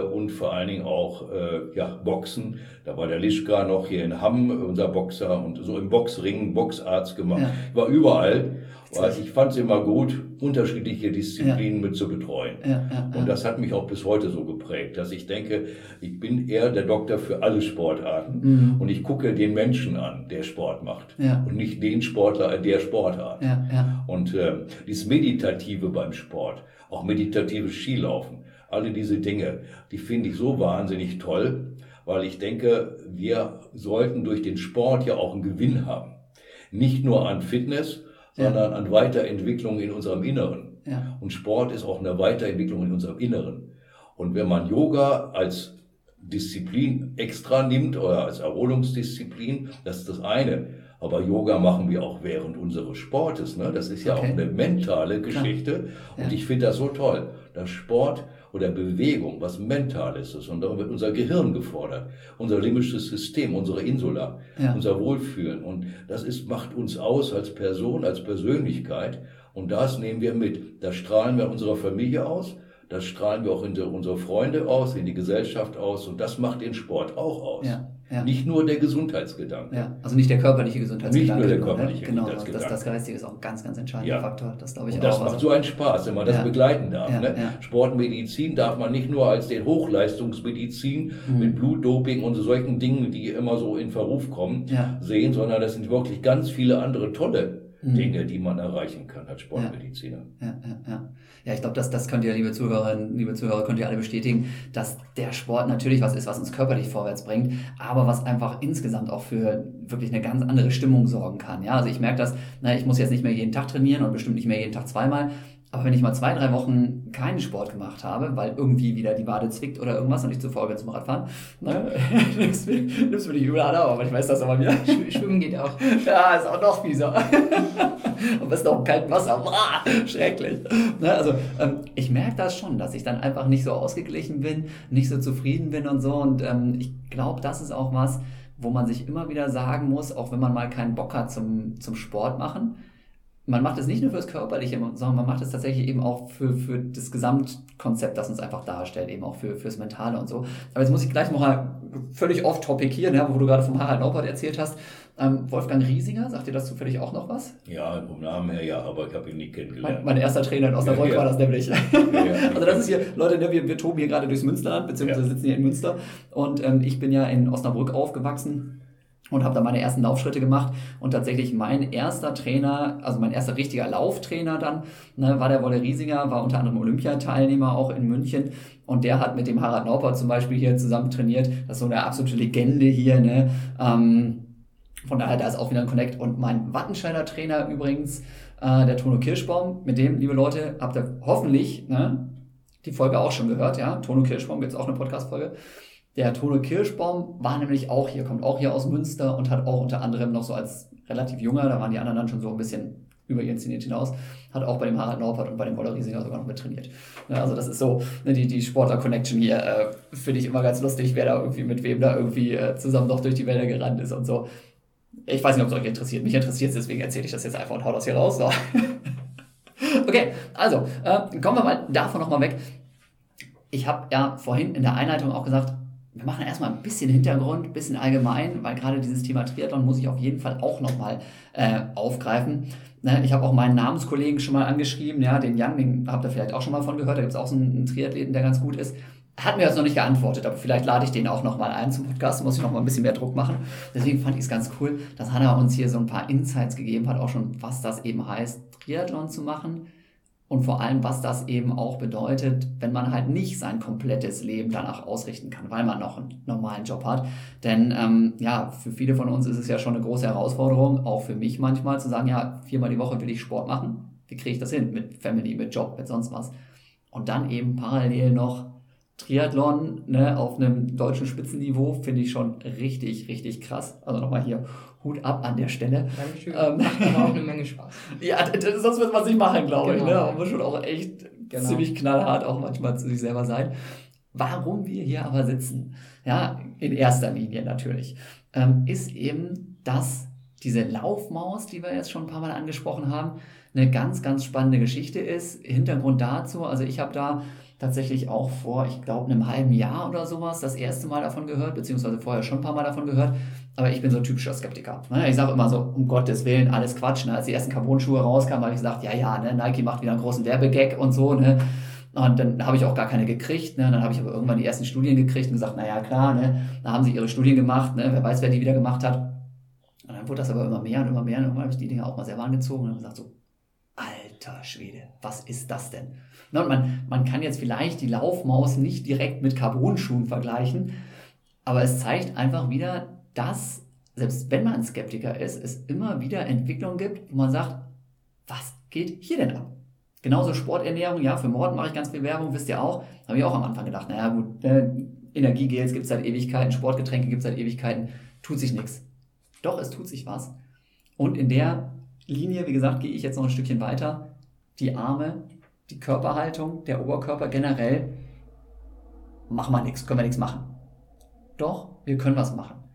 und vor allen Dingen auch äh, ja, Boxen. Da war der Lischka noch hier in Hamm, äh, unser Boxer, und so im Boxring, Boxarzt gemacht. Ja. Ich war überall, weil Witzig. ich fand es immer gut, unterschiedliche Disziplinen mit zu betreuen. Ja, ja, ja. Und das hat mich auch bis heute so geprägt, dass ich denke, ich bin eher der Doktor für alle Sportarten Mhm. und ich gucke den Menschen an, der Sport macht Ja. und nicht den Sportler in der Sportart. ja, ja. Und äh, dieses Meditative beim Sport, auch meditatives Skilaufen, alle diese Dinge, die finde ich so wahnsinnig toll, weil ich denke, wir sollten durch den Sport ja auch einen Gewinn haben. Nicht nur an Fitness, Ja. sondern an Weiterentwicklung in unserem Inneren. Ja. Und Sport ist auch eine Weiterentwicklung in unserem Inneren. Und wenn man Yoga als Disziplin extra nimmt oder als Erholungsdisziplin, das ist das eine. Aber Yoga machen wir auch während unseres Sportes. Ne? Das ist ja Okay. auch eine mentale Geschichte. Und Ja. ich finde das so toll, dass Sport oder Bewegung was Mentales ist. Und darum wird unser Gehirn gefordert, unser limbisches System, unsere Insula, Ja. unser Wohlfühlen. Und das ist, macht uns aus als Person, als Persönlichkeit. Und das nehmen wir mit. Das strahlen wir unserer Familie aus. Das strahlen wir auch in unsere Freunde aus, in die Gesellschaft aus. Und das macht den Sport auch aus. Ja, ja. Nicht nur der Gesundheitsgedanke. Ja, also nicht der körperliche Gesundheitsgedanke. Nicht nur der ne? körperliche Genau, das, Gesundheitsgedanke. das Geistige ist auch ein ganz, ganz entscheidender Ja. Faktor. Das glaube ich Und das auch. macht Also, so einen Spaß, wenn man das begleiten darf. Ne? Sportmedizin darf man nicht nur als den Hochleistungsmedizin Mhm. mit Blutdoping und solchen Dingen, die immer so in Verruf kommen, sehen, sondern das sind wirklich ganz viele andere tolle. Dinge, die man erreichen kann als Sportmediziner. ja, ja, ja. ja, ich glaube, das, das könnt ihr, liebe Zuhörerinnen, liebe Zuhörer, könnt ihr alle bestätigen, dass der Sport natürlich was ist, was uns körperlich vorwärts bringt, aber was einfach insgesamt auch für wirklich eine ganz andere Stimmung sorgen kann. Ja, also ich merke das, na, ich muss jetzt nicht mehr jeden Tag trainieren und bestimmt nicht mehr jeden Tag zweimal. Aber wenn ich mal zwei, drei Wochen keinen Sport gemacht habe, weil irgendwie wieder die Wade zwickt oder irgendwas und ich zu faul bin zum Radfahren, ne, nimmst mir nimmst mir nicht übel an, aber ich weiß das aber mir. Schw- Schwimmen geht auch. Ja, ist auch noch fieser. Am besten auch im kalten Wasser. Boah, schrecklich. Ne, also ähm, ich merke das schon, dass ich dann einfach nicht so ausgeglichen bin, nicht so zufrieden bin und so. Und ähm, ich glaube, das ist auch was, wo man sich immer wieder sagen muss, auch wenn man mal keinen Bock hat zum, zum Sport machen, man macht es nicht nur fürs Körperliche, sondern man macht es tatsächlich eben auch für, für das Gesamtkonzept, das uns einfach darstellt, eben auch für, fürs Mentale und so. Aber jetzt muss ich gleich noch mal völlig off-topic hier, ne, wo du gerade vom Harald Laubert erzählt hast. Ähm, Wolfgang Riesinger, sagt dir das zufällig auch noch was? Ja, vom Namen her ja, aber ich habe ihn nie Mein, kennengelernt. mein erster Trainer in Osnabrück Ja, ja. war das nämlich. ja. Also das ist hier, Leute, ne, wir, wir toben hier gerade durchs Münsterland, beziehungsweise sitzen hier in Münster. Und ähm, ich bin ja in Osnabrück aufgewachsen. Und habe da meine ersten Laufschritte gemacht. Und tatsächlich mein erster Trainer, also mein erster richtiger Lauftrainer dann, ne, war der Wolle Riesinger, war unter anderem Olympiateilnehmer auch in München. Und der hat mit dem Harald Naupert zum Beispiel hier zusammen trainiert, das ist so eine absolute Legende hier, ne, ähm, von daher, da ist auch wieder ein Connect. Und mein Wattenscheider Trainer übrigens, äh, der Tono Kirschbaum, mit dem, liebe Leute, habt ihr hoffentlich ne, die Folge auch schon gehört, ja, Tono Kirschbaum, gibt es auch eine Podcast-Folge, der Tone Kirschbaum war nämlich auch hier, kommt auch hier aus Münster und hat auch unter anderem noch so als relativ junger, da waren die anderen dann schon so ein bisschen über ihren Zenit hinaus, hat auch bei dem Harald Naupert und bei dem Woller Riesinger sogar noch mit trainiert. Ja, also das ist so ne, die, die Sportler-Connection hier, äh, finde ich immer ganz lustig, wer da irgendwie mit wem da irgendwie äh, zusammen noch durch die Wälder gerannt ist und so. Ich weiß nicht, ob es euch interessiert. Mich interessiert es, deswegen erzähle ich das jetzt einfach und hau das hier raus. So. okay, also äh, kommen wir mal davon nochmal weg. Ich habe ja vorhin in der Einleitung auch gesagt, wir machen erstmal ein bisschen Hintergrund, ein bisschen allgemein, weil gerade dieses Thema Triathlon muss ich auf jeden Fall auch nochmal äh, aufgreifen. Ne, ich habe auch meinen Namenskollegen schon mal angeschrieben, ja, den Jan, den habt ihr vielleicht auch schon mal von gehört, da gibt es auch so einen, Triathleten, der ganz gut ist. Hat mir jetzt noch nicht geantwortet, aber vielleicht lade ich den auch nochmal ein zum Podcast, muss ich nochmal ein bisschen mehr Druck machen. Deswegen fand ich es ganz cool, dass Hanna uns hier so ein paar Insights gegeben hat, auch schon, was das eben heißt, Triathlon zu machen und vor allem, was das eben auch bedeutet, wenn man halt nicht sein komplettes Leben danach ausrichten kann, weil man noch einen normalen Job hat. Denn ähm, ja, für viele von uns ist es ja schon eine große Herausforderung, auch für mich manchmal, zu sagen, ja, viermal die Woche will ich Sport machen. Wie kriege ich das hin? Mit Family, mit Job, mit sonst was. Und dann eben parallel noch Triathlon ne, auf einem deutschen Spitzenniveau finde ich schon richtig, richtig krass. Also nochmal hier Hut ab an der Stelle. Dankeschön. Ähm, Macht auch eine Menge Spaß. ja, sonst wird man es nicht machen, glaube genau. ich. Ne? Man muss schon auch echt genau. ziemlich knallhart auch manchmal zu sich selber sein. Warum wir hier aber sitzen, ja, in erster Linie natürlich, ähm, ist eben, dass diese Laufmaus, die wir jetzt schon ein paar Mal angesprochen haben, eine ganz, ganz spannende Geschichte ist. Hintergrund dazu, also ich habe da tatsächlich auch vor, ich glaube, einem halben Jahr oder sowas das erste Mal davon gehört, beziehungsweise vorher schon ein paar Mal davon gehört. Aber ich bin so ein typischer Skeptiker. Ne? Ich sage immer so, um Gottes Willen, alles Quatsch. Ne? Als die ersten Carbon-Schuhe rauskamen, habe ich gesagt, ja, ja, ne? Nike macht wieder einen großen Werbegag und so. Ne? Und dann habe ich auch gar keine gekriegt. Ne? Dann habe ich aber irgendwann die ersten Studien gekriegt und gesagt, naja, klar, ne? da haben sie ihre Studien gemacht. Ne? Wer weiß, wer die wieder gemacht hat. Und dann wurde das aber immer mehr und immer mehr. Und irgendwann habe ich die Dinge auch mal selber angezogen und gesagt so, alter Schwede, was ist das denn? Na, und man, man kann jetzt vielleicht die Laufmaus nicht direkt mit Carbon-Schuhen vergleichen, aber es zeigt einfach wieder, dass, selbst wenn man ein Skeptiker ist, es immer wieder Entwicklungen gibt, wo man sagt, was geht hier denn ab? Genauso Sporternährung, ja, für Morden mache ich ganz viel Werbung, wisst ihr auch. Habe ich auch am Anfang gedacht, naja gut, äh, Energiegels gibt es seit Ewigkeiten, Sportgetränke gibt es seit Ewigkeiten, tut sich nichts. Doch, es tut sich was. Und in der Linie, wie gesagt, gehe ich jetzt noch ein Stückchen weiter. Die Arme, die Körperhaltung, der Oberkörper generell, machen wir nichts, können wir nichts machen. Doch, wir können was machen.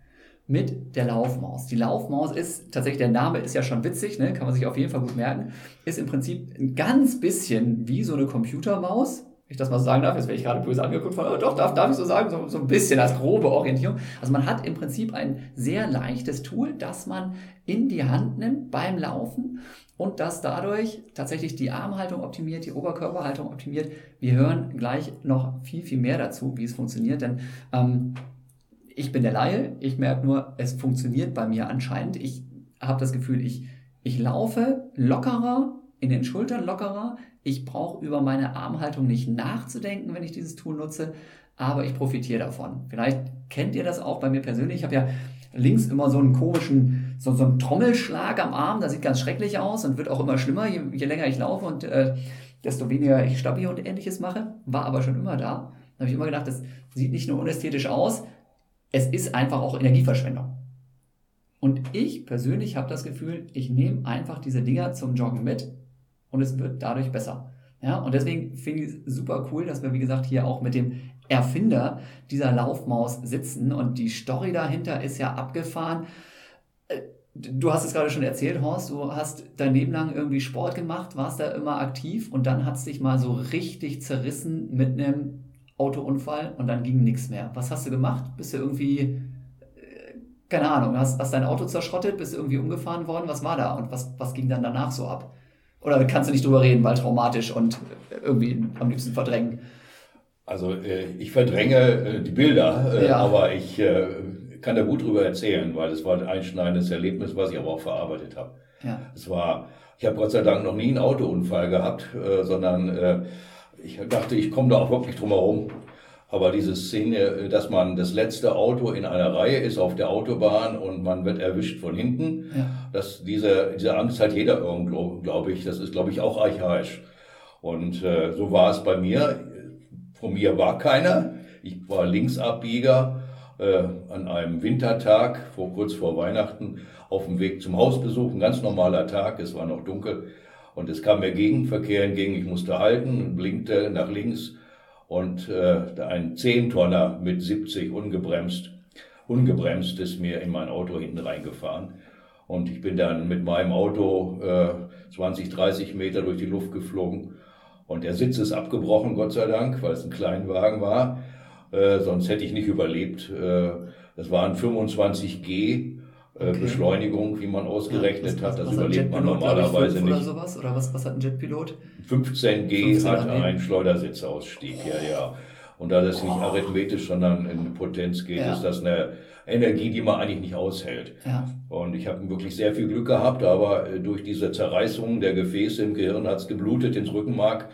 Mit der Laufmaus. Die Laufmaus ist, tatsächlich der Name ist ja schon witzig, ne? kann man sich auf jeden Fall gut merken, ist im Prinzip ein ganz bisschen wie so eine Computermaus, ich das mal so sagen darf, jetzt werde ich gerade böse angeguckt von, oh, doch, darf, darf ich so sagen, so, so ein bisschen als grobe Orientierung. Also man hat im Prinzip ein sehr leichtes Tool, das man in die Hand nimmt beim Laufen und das dadurch tatsächlich die Armhaltung optimiert, die Oberkörperhaltung optimiert. Wir hören gleich noch viel, viel mehr dazu, wie es funktioniert, denn ähm, ich bin der Laie, ich merke nur, es funktioniert bei mir anscheinend. Ich habe das Gefühl, ich, ich laufe lockerer, in den Schultern lockerer. Ich brauche über meine Armhaltung nicht nachzudenken, wenn ich dieses Tool nutze, aber ich profitiere davon. Vielleicht kennt ihr das auch bei mir persönlich. Ich habe ja links immer so einen komischen, so, so einen Trommelschlag am Arm, das sieht ganz schrecklich aus und wird auch immer schlimmer, je, je länger ich laufe und äh, desto weniger ich stabil und ähnliches mache. War aber schon immer da. Da habe ich immer gedacht, das sieht nicht nur unästhetisch aus, es ist einfach auch Energieverschwendung. Und ich persönlich habe das Gefühl, ich nehme einfach diese Dinger zum Joggen mit und es wird dadurch besser. Ja, und deswegen finde ich es super cool, dass wir, wie gesagt, hier auch mit dem Erfinder dieser Laufmaus sitzen und die Story dahinter ist ja abgefahren. Äh, du hast es gerade schon erzählt, Horst, du hast dein Leben lang irgendwie Sport gemacht, warst da immer aktiv und dann hat es dich mal so richtig zerrissen mit einem Autounfall und dann ging nichts mehr. Was hast du gemacht? Bist du irgendwie, äh, keine Ahnung, hast, hast dein Auto zerschrottet, bist du irgendwie umgefahren worden? Was war da und was, was ging dann danach so ab? Oder kannst du nicht drüber reden, weil traumatisch und irgendwie am liebsten verdrängen? Also äh, ich verdränge äh, die Bilder, äh, ja. aber ich kann da gut drüber erzählen, weil es war ein einschneidendes Erlebnis, was ich aber auch verarbeitet habe. Ja. Es war, ich habe Gott sei Dank noch nie einen Autounfall gehabt, äh, sondern äh, ich dachte, ich komme da auch wirklich drum herum. Aber diese Szene, äh, dass man das letzte Auto in einer Reihe ist auf der Autobahn und man wird erwischt von hinten, Ja. dass diese, diese Angst hat jeder irgendwo, glaube ich. Das ist, glaube ich, auch archaisch. Und äh, so war es bei mir. Von mir war keiner. Ich war Linksabbieger äh, an einem Wintertag, vor, kurz vor Weihnachten, auf dem Weg zum Hausbesuch. Ein ganz normaler Tag, es war noch dunkel. Und es kam mir Gegenverkehr entgegen. Ich musste halten, blinkte nach links und äh, ein Zehntonner mit 70 ungebremst, ungebremst ist mir in mein Auto hinten reingefahren. Und ich bin dann mit meinem Auto äh, 20, 30 Meter durch die Luft geflogen. Und der Sitz ist abgebrochen, Gott sei Dank, weil es ein Kleinwagen war. Äh, sonst hätte ich nicht überlebt. Äh, das waren 25G äh, Okay. Beschleunigung, wie man ausgerechnet Was- hat. Das was hat ein überlebt man glaub ich, normalerweise fünf Oder nicht. sowas? Oder was, was hat ein Jetpilot? 15G 15 hat daneben. ein Schleudersitzausstieg, ja, ja. Und da das nicht arithmetisch, sondern in Potenz geht, Ja. ist das eine Energie, die man eigentlich nicht aushält. Ja. Und ich habe wirklich sehr viel Glück gehabt, aber äh, durch diese Zerreißung der Gefäße im Gehirn hat es geblutet ins Rückenmark.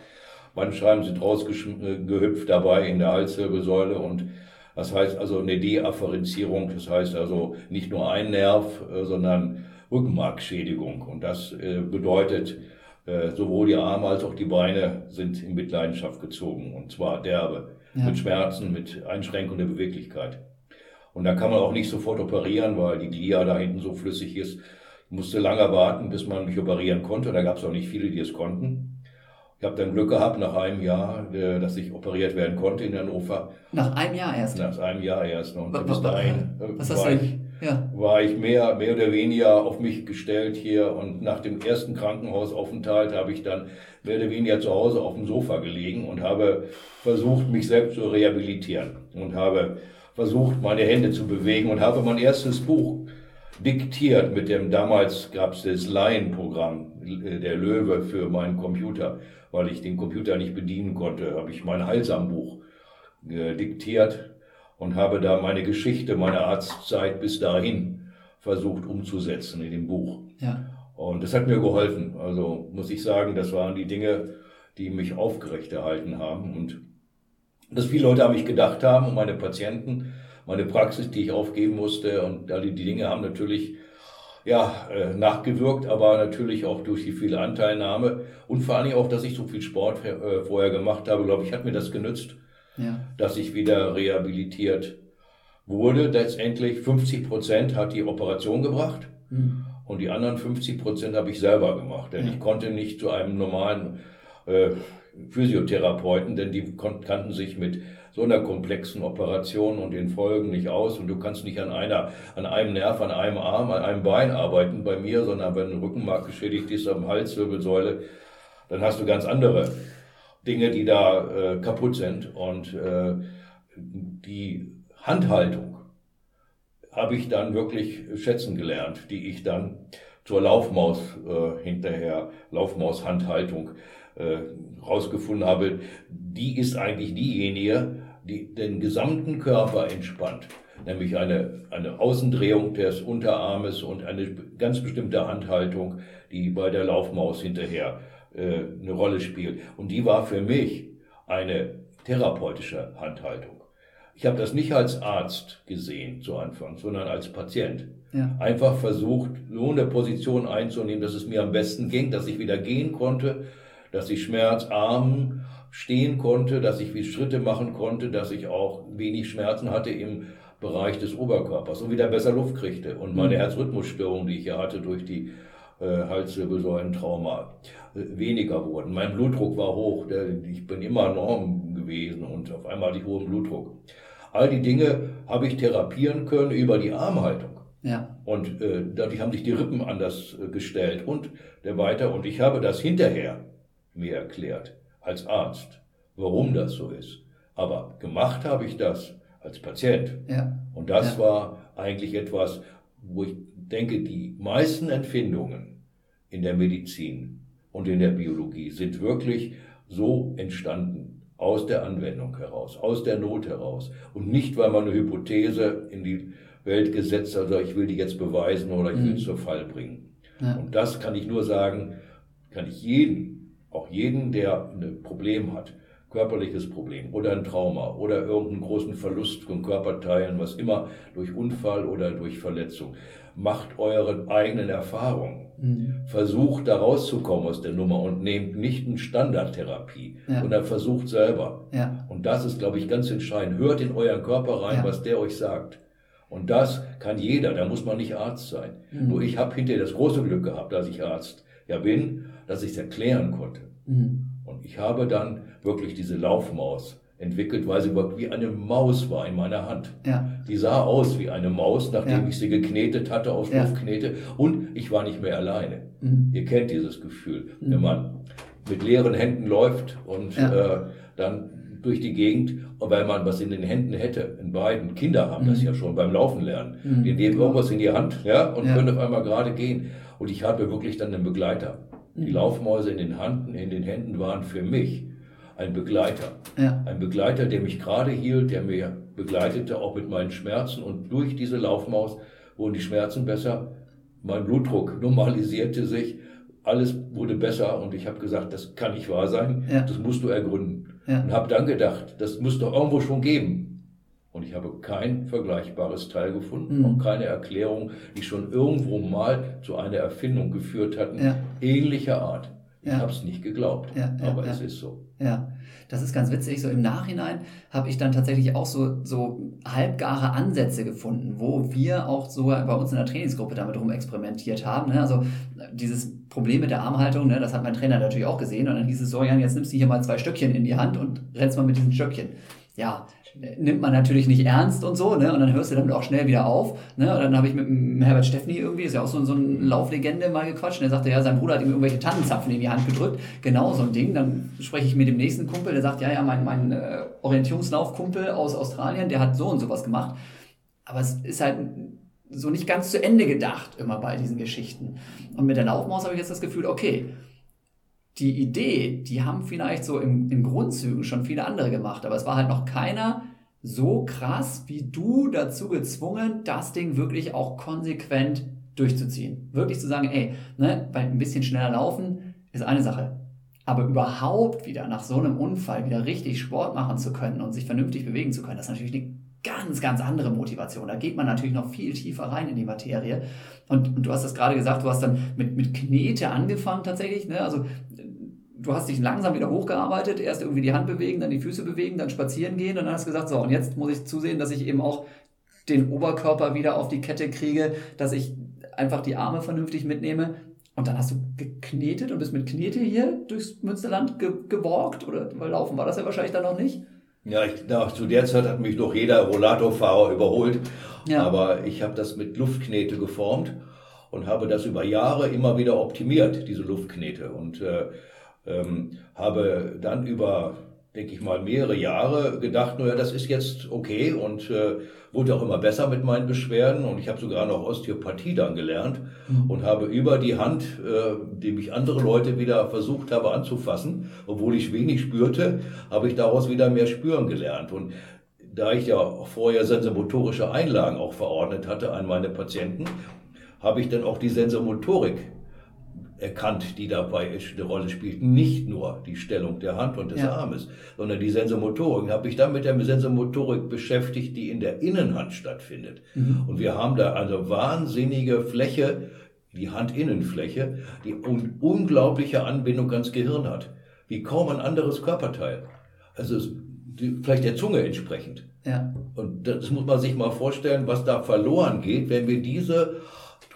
Bandscheiben sind rausgehüpft dabei in der Halswirbelsäule und das heißt also eine Deafferenzierung, das heißt also nicht nur ein Nerv, äh, sondern Rückenmarkschädigung. Und das äh, bedeutet, äh, sowohl die Arme als auch die Beine sind in Mitleidenschaft gezogen und zwar derbe, Ja. mit Schmerzen, mit Einschränkung der Beweglichkeit. Und da kann man auch nicht sofort operieren, weil die Glia da hinten so flüssig ist. Ich musste lange warten, bis man mich operieren konnte. Da gab es auch nicht viele, die es konnten. Ich habe dann Glück gehabt nach einem Jahr, äh, dass ich operiert werden konnte in Hannover. Nach einem Jahr erst. Nach einem Jahr erst. Und Wa- bis wa- wa- dahin äh, Was war ich? Ja. war ich mehr, mehr oder weniger auf mich gestellt hier. Und nach dem ersten Krankenhausaufenthalt habe ich dann mehr oder weniger zu Hause auf dem Sofa gelegen und habe versucht, mich selbst zu rehabilitieren. Und habe versucht, meine Hände zu bewegen und habe mein erstes Buch diktiert mit dem, damals gab es das Laienprogramm, äh, der Löwe für meinen Computer, weil ich den Computer nicht bedienen konnte, habe ich mein Heilsambuch äh, diktiert und habe da meine Geschichte, meine Arztzeit bis dahin versucht umzusetzen in dem Buch. Ja. Und das hat mir geholfen. Also muss ich sagen, das waren die Dinge, die mich aufgerecht erhalten haben. Und dass viele Leute an mich gedacht haben und meine Patienten, meine Praxis, die ich aufgeben musste. Und all die Dinge haben natürlich ja, äh, nachgewirkt, aber natürlich auch durch die viele Anteilnahme und vor allem auch, dass ich so viel Sport äh, vorher gemacht habe, glaube ich, hat mir das genützt Ja. dass ich wieder rehabilitiert wurde. Letztendlich 50 Prozent hat die Operation gebracht Hm. und die anderen 50 Prozent habe ich selber gemacht. Denn Ja. ich konnte nicht zu einem normalen äh, Physiotherapeuten, denn die kannten sich mit so einer komplexen Operation und den Folgen nicht aus und du kannst nicht an einer, an einem Nerv, an einem Arm, an einem Bein arbeiten bei mir, sondern wenn ein Rückenmark geschädigt ist am Halswirbelsäule, dann hast du ganz andere Dinge, die da äh, kaputt sind und äh, die Handhaltung habe ich dann wirklich schätzen gelernt, die ich dann zur Laufmaus äh, hinterher, Laufmaushandhaltung äh, rausgefunden habe. Die ist eigentlich diejenige, die den gesamten Körper entspannt. Nämlich eine, eine Außendrehung des Unterarmes und eine ganz bestimmte Handhaltung, die bei der Laufmaus hinterher äh, eine Rolle spielt. Und die war für mich eine therapeutische Handhaltung. Ich habe das nicht als Arzt gesehen zu Anfang, sondern als Patient. Ja. Einfach versucht, so eine Position einzunehmen, dass es mir am besten ging, dass ich wieder gehen konnte, dass ich schmerzarm stehen konnte, dass ich wie Schritte machen konnte, dass ich auch wenig Schmerzen hatte im Bereich des Oberkörpers und wieder besser Luft kriegte. Und meine Mhm. Herzrhythmusstörung, die ich ja hatte durch die äh, Halswirbelsäulentrauma, äh, weniger wurden. Mein Blutdruck war hoch, der, ich bin immer enorm gewesen und auf einmal hatte ich hohen Blutdruck. All die Dinge habe ich therapieren können über die Armhaltung. Ja. Und äh, dadurch haben sich die Rippen anders äh, gestellt und der weiter. Und ich habe das hinterher mir erklärt, als Arzt, warum das so ist. Aber gemacht habe ich das als Patient. Ja. Und das Ja. war eigentlich etwas, wo ich denke, die meisten Empfindungen in der Medizin und in der Biologie sind wirklich so entstanden aus der Anwendung heraus, aus der Not heraus und nicht, weil man eine Hypothese in die Welt gesetzt, also ich will die jetzt beweisen oder ich will Mhm. zur Fall bringen. Ja. Und das kann ich nur sagen, kann ich jeden, auch jeden, der ein Problem hat, körperliches Problem oder ein Trauma oder irgendeinen großen Verlust von Körperteilen, was immer durch Unfall oder durch Verletzung, macht eure eigenen Erfahrungen. Mhm. Versucht da rauszukommen aus der Nummer und nehmt nicht eine Standardtherapie, Ja. sondern versucht selber. Ja. Und das ist, glaube ich, ganz entscheidend. Hört in euren Körper rein, Ja. was der euch sagt. Und das kann jeder, da muss man nicht Arzt sein. Mhm. Nur ich habe hinterher das große Glück gehabt, dass ich Arzt ja bin, dass ich es erklären konnte. Mhm. Und ich habe dann wirklich diese Laufmaus entwickelt, weil sie wirklich wie eine Maus war in meiner Hand. Ja. Die sah aus wie eine Maus, nachdem Ja. ich sie geknetet hatte aus Ja. Luftknete. Und ich war nicht mehr alleine. Mhm. Ihr kennt dieses Gefühl, Mhm. wenn man mit leeren Händen läuft und Ja. äh, dann durch die Gegend, weil man was in den Händen hätte. In beiden Kinder haben das Mhm. ja schon beim Laufen lernen. Mhm. Die nehmen irgendwas in die Hand ja, und können auf einmal gerade gehen. Und ich hatte wirklich dann einen Begleiter. Die Mhm. Laufmäuse in den, Handen, in den Händen waren für mich ein Begleiter. Ja. Ein Begleiter, der mich gerade hielt, der mir begleitete, auch mit meinen Schmerzen. Und durch diese Laufmaus wurden die Schmerzen besser. Mein Blutdruck normalisierte sich. Alles wurde besser. Und ich habe gesagt, das kann nicht wahr sein. Ja. Das musst du ergründen. Ja. Und habe dann gedacht, das muss doch irgendwo schon geben. Und ich habe kein vergleichbares Teil gefunden, Mhm. auch keine Erklärung, die schon irgendwo mal zu einer Erfindung geführt hatten, Ja. ähnlicher Art. Ich Ja. habe es nicht geglaubt, Ja, ja, aber es ist so. Ja, das ist ganz witzig. So im Nachhinein habe ich dann tatsächlich auch so, so halbgare Ansätze gefunden, wo wir auch sogar bei uns in der Trainingsgruppe damit rum experimentiert haben. Ne? Also dieses Problem mit der Armhaltung, ne, das hat mein Trainer natürlich auch gesehen. Und dann hieß es so, Jan, jetzt nimmst du hier mal zwei Stöckchen in die Hand und rennst mal mit diesen Stöckchen. Ja, nimmt man natürlich nicht ernst und so, ne? Und dann hörst du damit auch schnell wieder auf. Ne? Und dann habe ich mit Herbert Steffni irgendwie, ist ja auch so, so eine Lauflegende, mal gequatscht. Und der sagte, ja, sein Bruder hat ihm irgendwelche Tannenzapfen in die Hand gedrückt. Genau so ein Ding. Dann spreche ich mit dem nächsten Kumpel, der sagt, ja, ja, mein, mein äh, Orientierungslaufkumpel aus Australien, der hat so und sowas gemacht. Aber es ist halt so nicht ganz zu Ende gedacht, immer bei diesen Geschichten. Und mit der Laufmaus habe ich jetzt das Gefühl, okay, die Idee, die haben vielleicht so im, in Grundzügen schon viele andere gemacht, aber es war halt noch keiner so krass wie du dazu gezwungen, das Ding wirklich auch konsequent durchzuziehen. Wirklich zu sagen, ey, ne, weil ein bisschen schneller laufen ist eine Sache. Aber überhaupt wieder nach so einem Unfall wieder richtig Sport machen zu können und sich vernünftig bewegen zu können, das ist natürlich eine ganz, ganz andere Motivation. Da geht man natürlich noch viel tiefer rein in die Materie. Und, und du hast das gerade gesagt, du hast dann mit, mit Knete angefangen tatsächlich. Ne? Also du hast dich langsam wieder hochgearbeitet, erst irgendwie die Hand bewegen, dann die Füße bewegen, dann spazieren gehen und dann hast du gesagt, so, und jetzt muss ich zusehen, dass ich eben auch den Oberkörper wieder auf die Kette kriege, dass ich einfach die Arme vernünftig mitnehme. Und dann hast du geknetet und bist mit Knete hier durchs Münsterland ge gewalkt oder weil laufen war das ja wahrscheinlich dann noch nicht. Ja, ich, na, zu der Zeit hat mich noch jeder Rollatorfahrer überholt. Ja. Aber ich habe das mit Luftknete geformt und habe das über Jahre immer wieder optimiert, diese Luftknete. Und äh, ähm, habe dann über, denke ich mal, mehrere Jahre gedacht, naja, das ist jetzt okay und äh, wurde auch immer besser mit meinen Beschwerden. Und ich habe sogar noch Osteopathie dann gelernt Mhm. und habe über die Hand, äh, die mich andere Leute wieder versucht habe anzufassen, obwohl ich wenig spürte, habe ich daraus wieder mehr spüren gelernt. Und da ich ja vorher sensomotorische Einlagen auch verordnet hatte an meine Patienten, habe ich dann auch die Sensomotorik erkannt, die dabei eine Rolle spielt. Nicht nur die Stellung der Hand und des Ja. Armes, sondern die Sensomotorik. Habe ich dann mit der Sensomotorik beschäftigt, die in der Innenhand stattfindet. Mhm. Und wir haben da eine wahnsinnige Fläche, die Handinnenfläche, die un unglaubliche Anbindung ans Gehirn hat. Wie kaum ein anderes Körperteil. Also die, vielleicht der Zunge entsprechend. Ja. Und das muss man sich mal vorstellen, was da verloren geht, wenn wir diese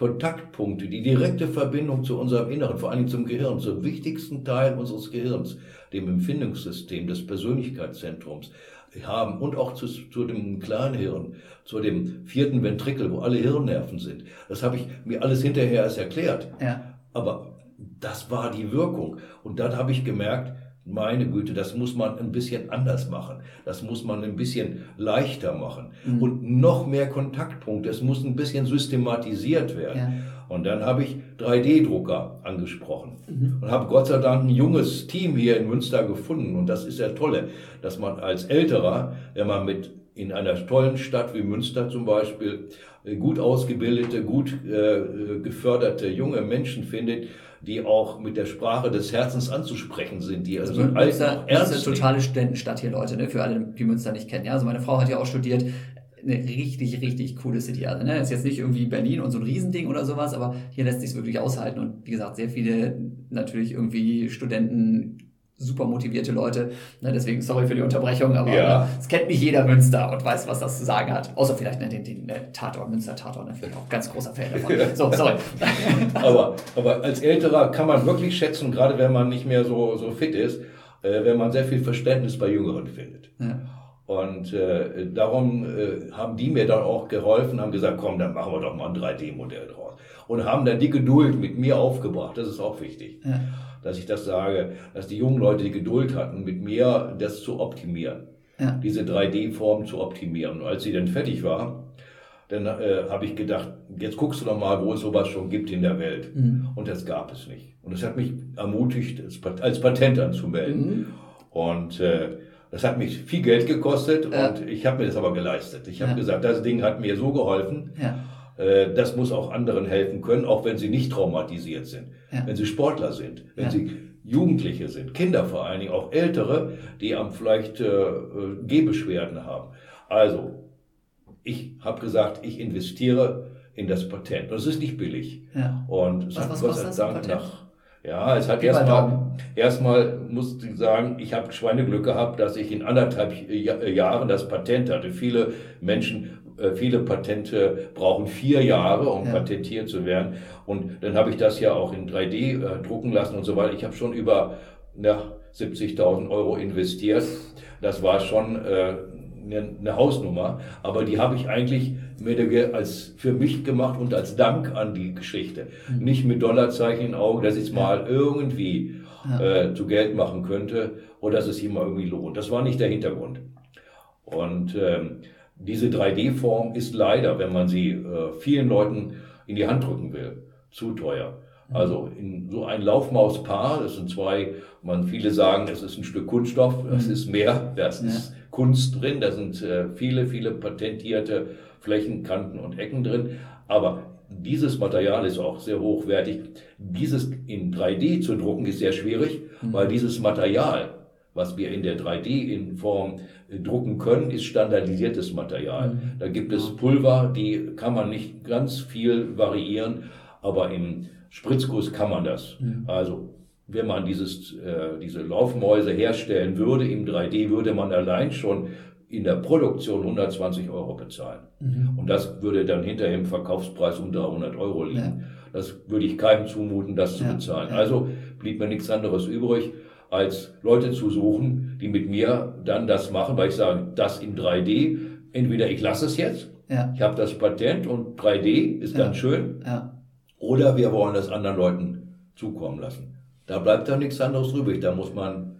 Kontaktpunkte, die direkte Verbindung zu unserem Inneren, vor allem zum Gehirn, zum wichtigsten Teil unseres Gehirns, dem Empfindungssystem des Persönlichkeitszentrums haben und auch zu, zu dem Kleinhirn, zu dem vierten Ventrikel, wo alle Hirnnerven sind. Das habe ich mir alles hinterher erst erklärt. Ja. Aber das war die Wirkung. Und dann habe ich gemerkt, meine Güte, das muss man ein bisschen anders machen. Das muss man ein bisschen leichter machen. Mhm. Und noch mehr Kontaktpunkte. Es muss ein bisschen systematisiert werden. Ja. Und dann habe ich 3D-Drucker angesprochen Mhm. und habe Gott sei Dank ein junges Team hier in Münster gefunden. Und das ist ja tolle, dass man als Älterer, wenn man mit in einer tollen Stadt wie Münster zum Beispiel äh, gut ausgebildete, gut äh, geförderte junge Menschen findet, die auch mit der Sprache des Herzens anzusprechen sind, die also, also Münster, Münster ist eine totale Studentenstadt hier, Leute, ne? für alle, die Münster nicht kennen. Ja, also meine Frau hat ja auch studiert, eine richtig, richtig coole City. Also, ne, ist jetzt nicht irgendwie Berlin und so ein Riesending oder sowas, aber hier lässt sich wirklich aushalten. Und wie gesagt, sehr viele natürlich irgendwie Studenten, super motivierte Leute. Ne, deswegen sorry für die Unterbrechung, aber ja. es kennt nicht jeder Münster und weiß, was das zu sagen hat. Außer vielleicht ne, den, den, den Tatort, Münster Tatort, ne, vielleicht auch ganz großer Fan davon. So, sorry. aber, aber als Älterer kann man wirklich schätzen, gerade wenn man nicht mehr so, so fit ist, äh, wenn man sehr viel Verständnis bei Jüngeren findet. Ja. Und äh, darum äh, haben die mir dann auch geholfen, haben gesagt, komm, dann machen wir doch mal ein 3D-Modell draus. Und haben dann die Geduld mit mir aufgebracht. Das ist auch wichtig, ja. dass ich das sage, dass die jungen Leute die Geduld hatten, mit mir das zu optimieren. Ja. Diese 3D-Form zu optimieren. Und als sie dann fertig war, dann äh, habe ich gedacht, jetzt guckst du doch mal, wo es sowas schon gibt in der Welt. Mhm. Und das gab es nicht. Und das hat mich ermutigt, als Patent anzumelden. Mhm. Und äh, das hat mich viel Geld gekostet ja. und ich habe mir das aber geleistet. Ich habe ja. gesagt, das Ding hat mir so geholfen. Ja. Äh, das muss auch anderen helfen können, auch wenn sie nicht traumatisiert sind. Wenn sie Sportler sind, wenn sie Jugendliche sind, Kinder vor allen Dingen, auch Ältere, die am vielleicht äh, äh Gehbeschwerden haben. Also, ich habe gesagt, ich investiere in das Patent. Das ist nicht billig. Und es was, hat was Gott sei Dank nach ja, es hat erstmal, erstmal musste ich sagen, ich habe Schweineglück gehabt, dass ich in anderthalb Jahren das Patent hatte. Viele Menschen, äh, viele Patente brauchen vier Jahre, um ja. patentiert zu werden. Und dann habe ich das ja auch in 3D äh, drucken lassen und so weiter. Ich habe schon über ja, 70.000 Euro investiert. Das war schon äh, eine Hausnummer, aber die habe ich eigentlich mehr als für mich gemacht und als Dank an die Geschichte. Mhm. Nicht mit Dollarzeichen in Augen, dass ich es mal irgendwie ja. äh, zu Geld machen könnte oder dass es ihm mal irgendwie lohnt. Das war nicht der Hintergrund. Und ähm, diese 3D-Form ist leider, wenn man sie äh, vielen Leuten in die Hand drücken will, zu teuer. Mhm. Also in so ein Laufmauspaar, das sind zwei, man viele sagen, es ist ein Stück Kunststoff, das mhm. ist mehr, das ja. ist Kunst drin, da sind äh, viele, viele patentierte Flächen, Kanten und Ecken drin. Aber dieses Material ist auch sehr hochwertig. Dieses in 3D zu drucken ist sehr schwierig, mhm. weil dieses Material, was wir in der 3D-Form äh, drucken können, ist standardisiertes Material. Mhm. Da gibt es Pulver, die kann man nicht ganz viel variieren, aber im Spritzguss kann man das. Also wenn man dieses, äh, diese Laufmäuse herstellen würde im 3D, würde man allein schon in der Produktion 120 Euro bezahlen. Mhm. Und das würde dann hinterher im Verkaufspreis um 300 Euro liegen. Ja. Das würde ich keinem zumuten, das zu ja. bezahlen. Ja. Also blieb mir nichts anderes übrig, als Leute zu suchen, die mit mir dann das machen, weil ich sage, das in 3D, entweder ich lasse es jetzt, ich habe das Patent und 3D ist ganz schön, oder wir wollen das anderen Leuten zukommen lassen. Da bleibt dann nichts anderes übrig. Da muss man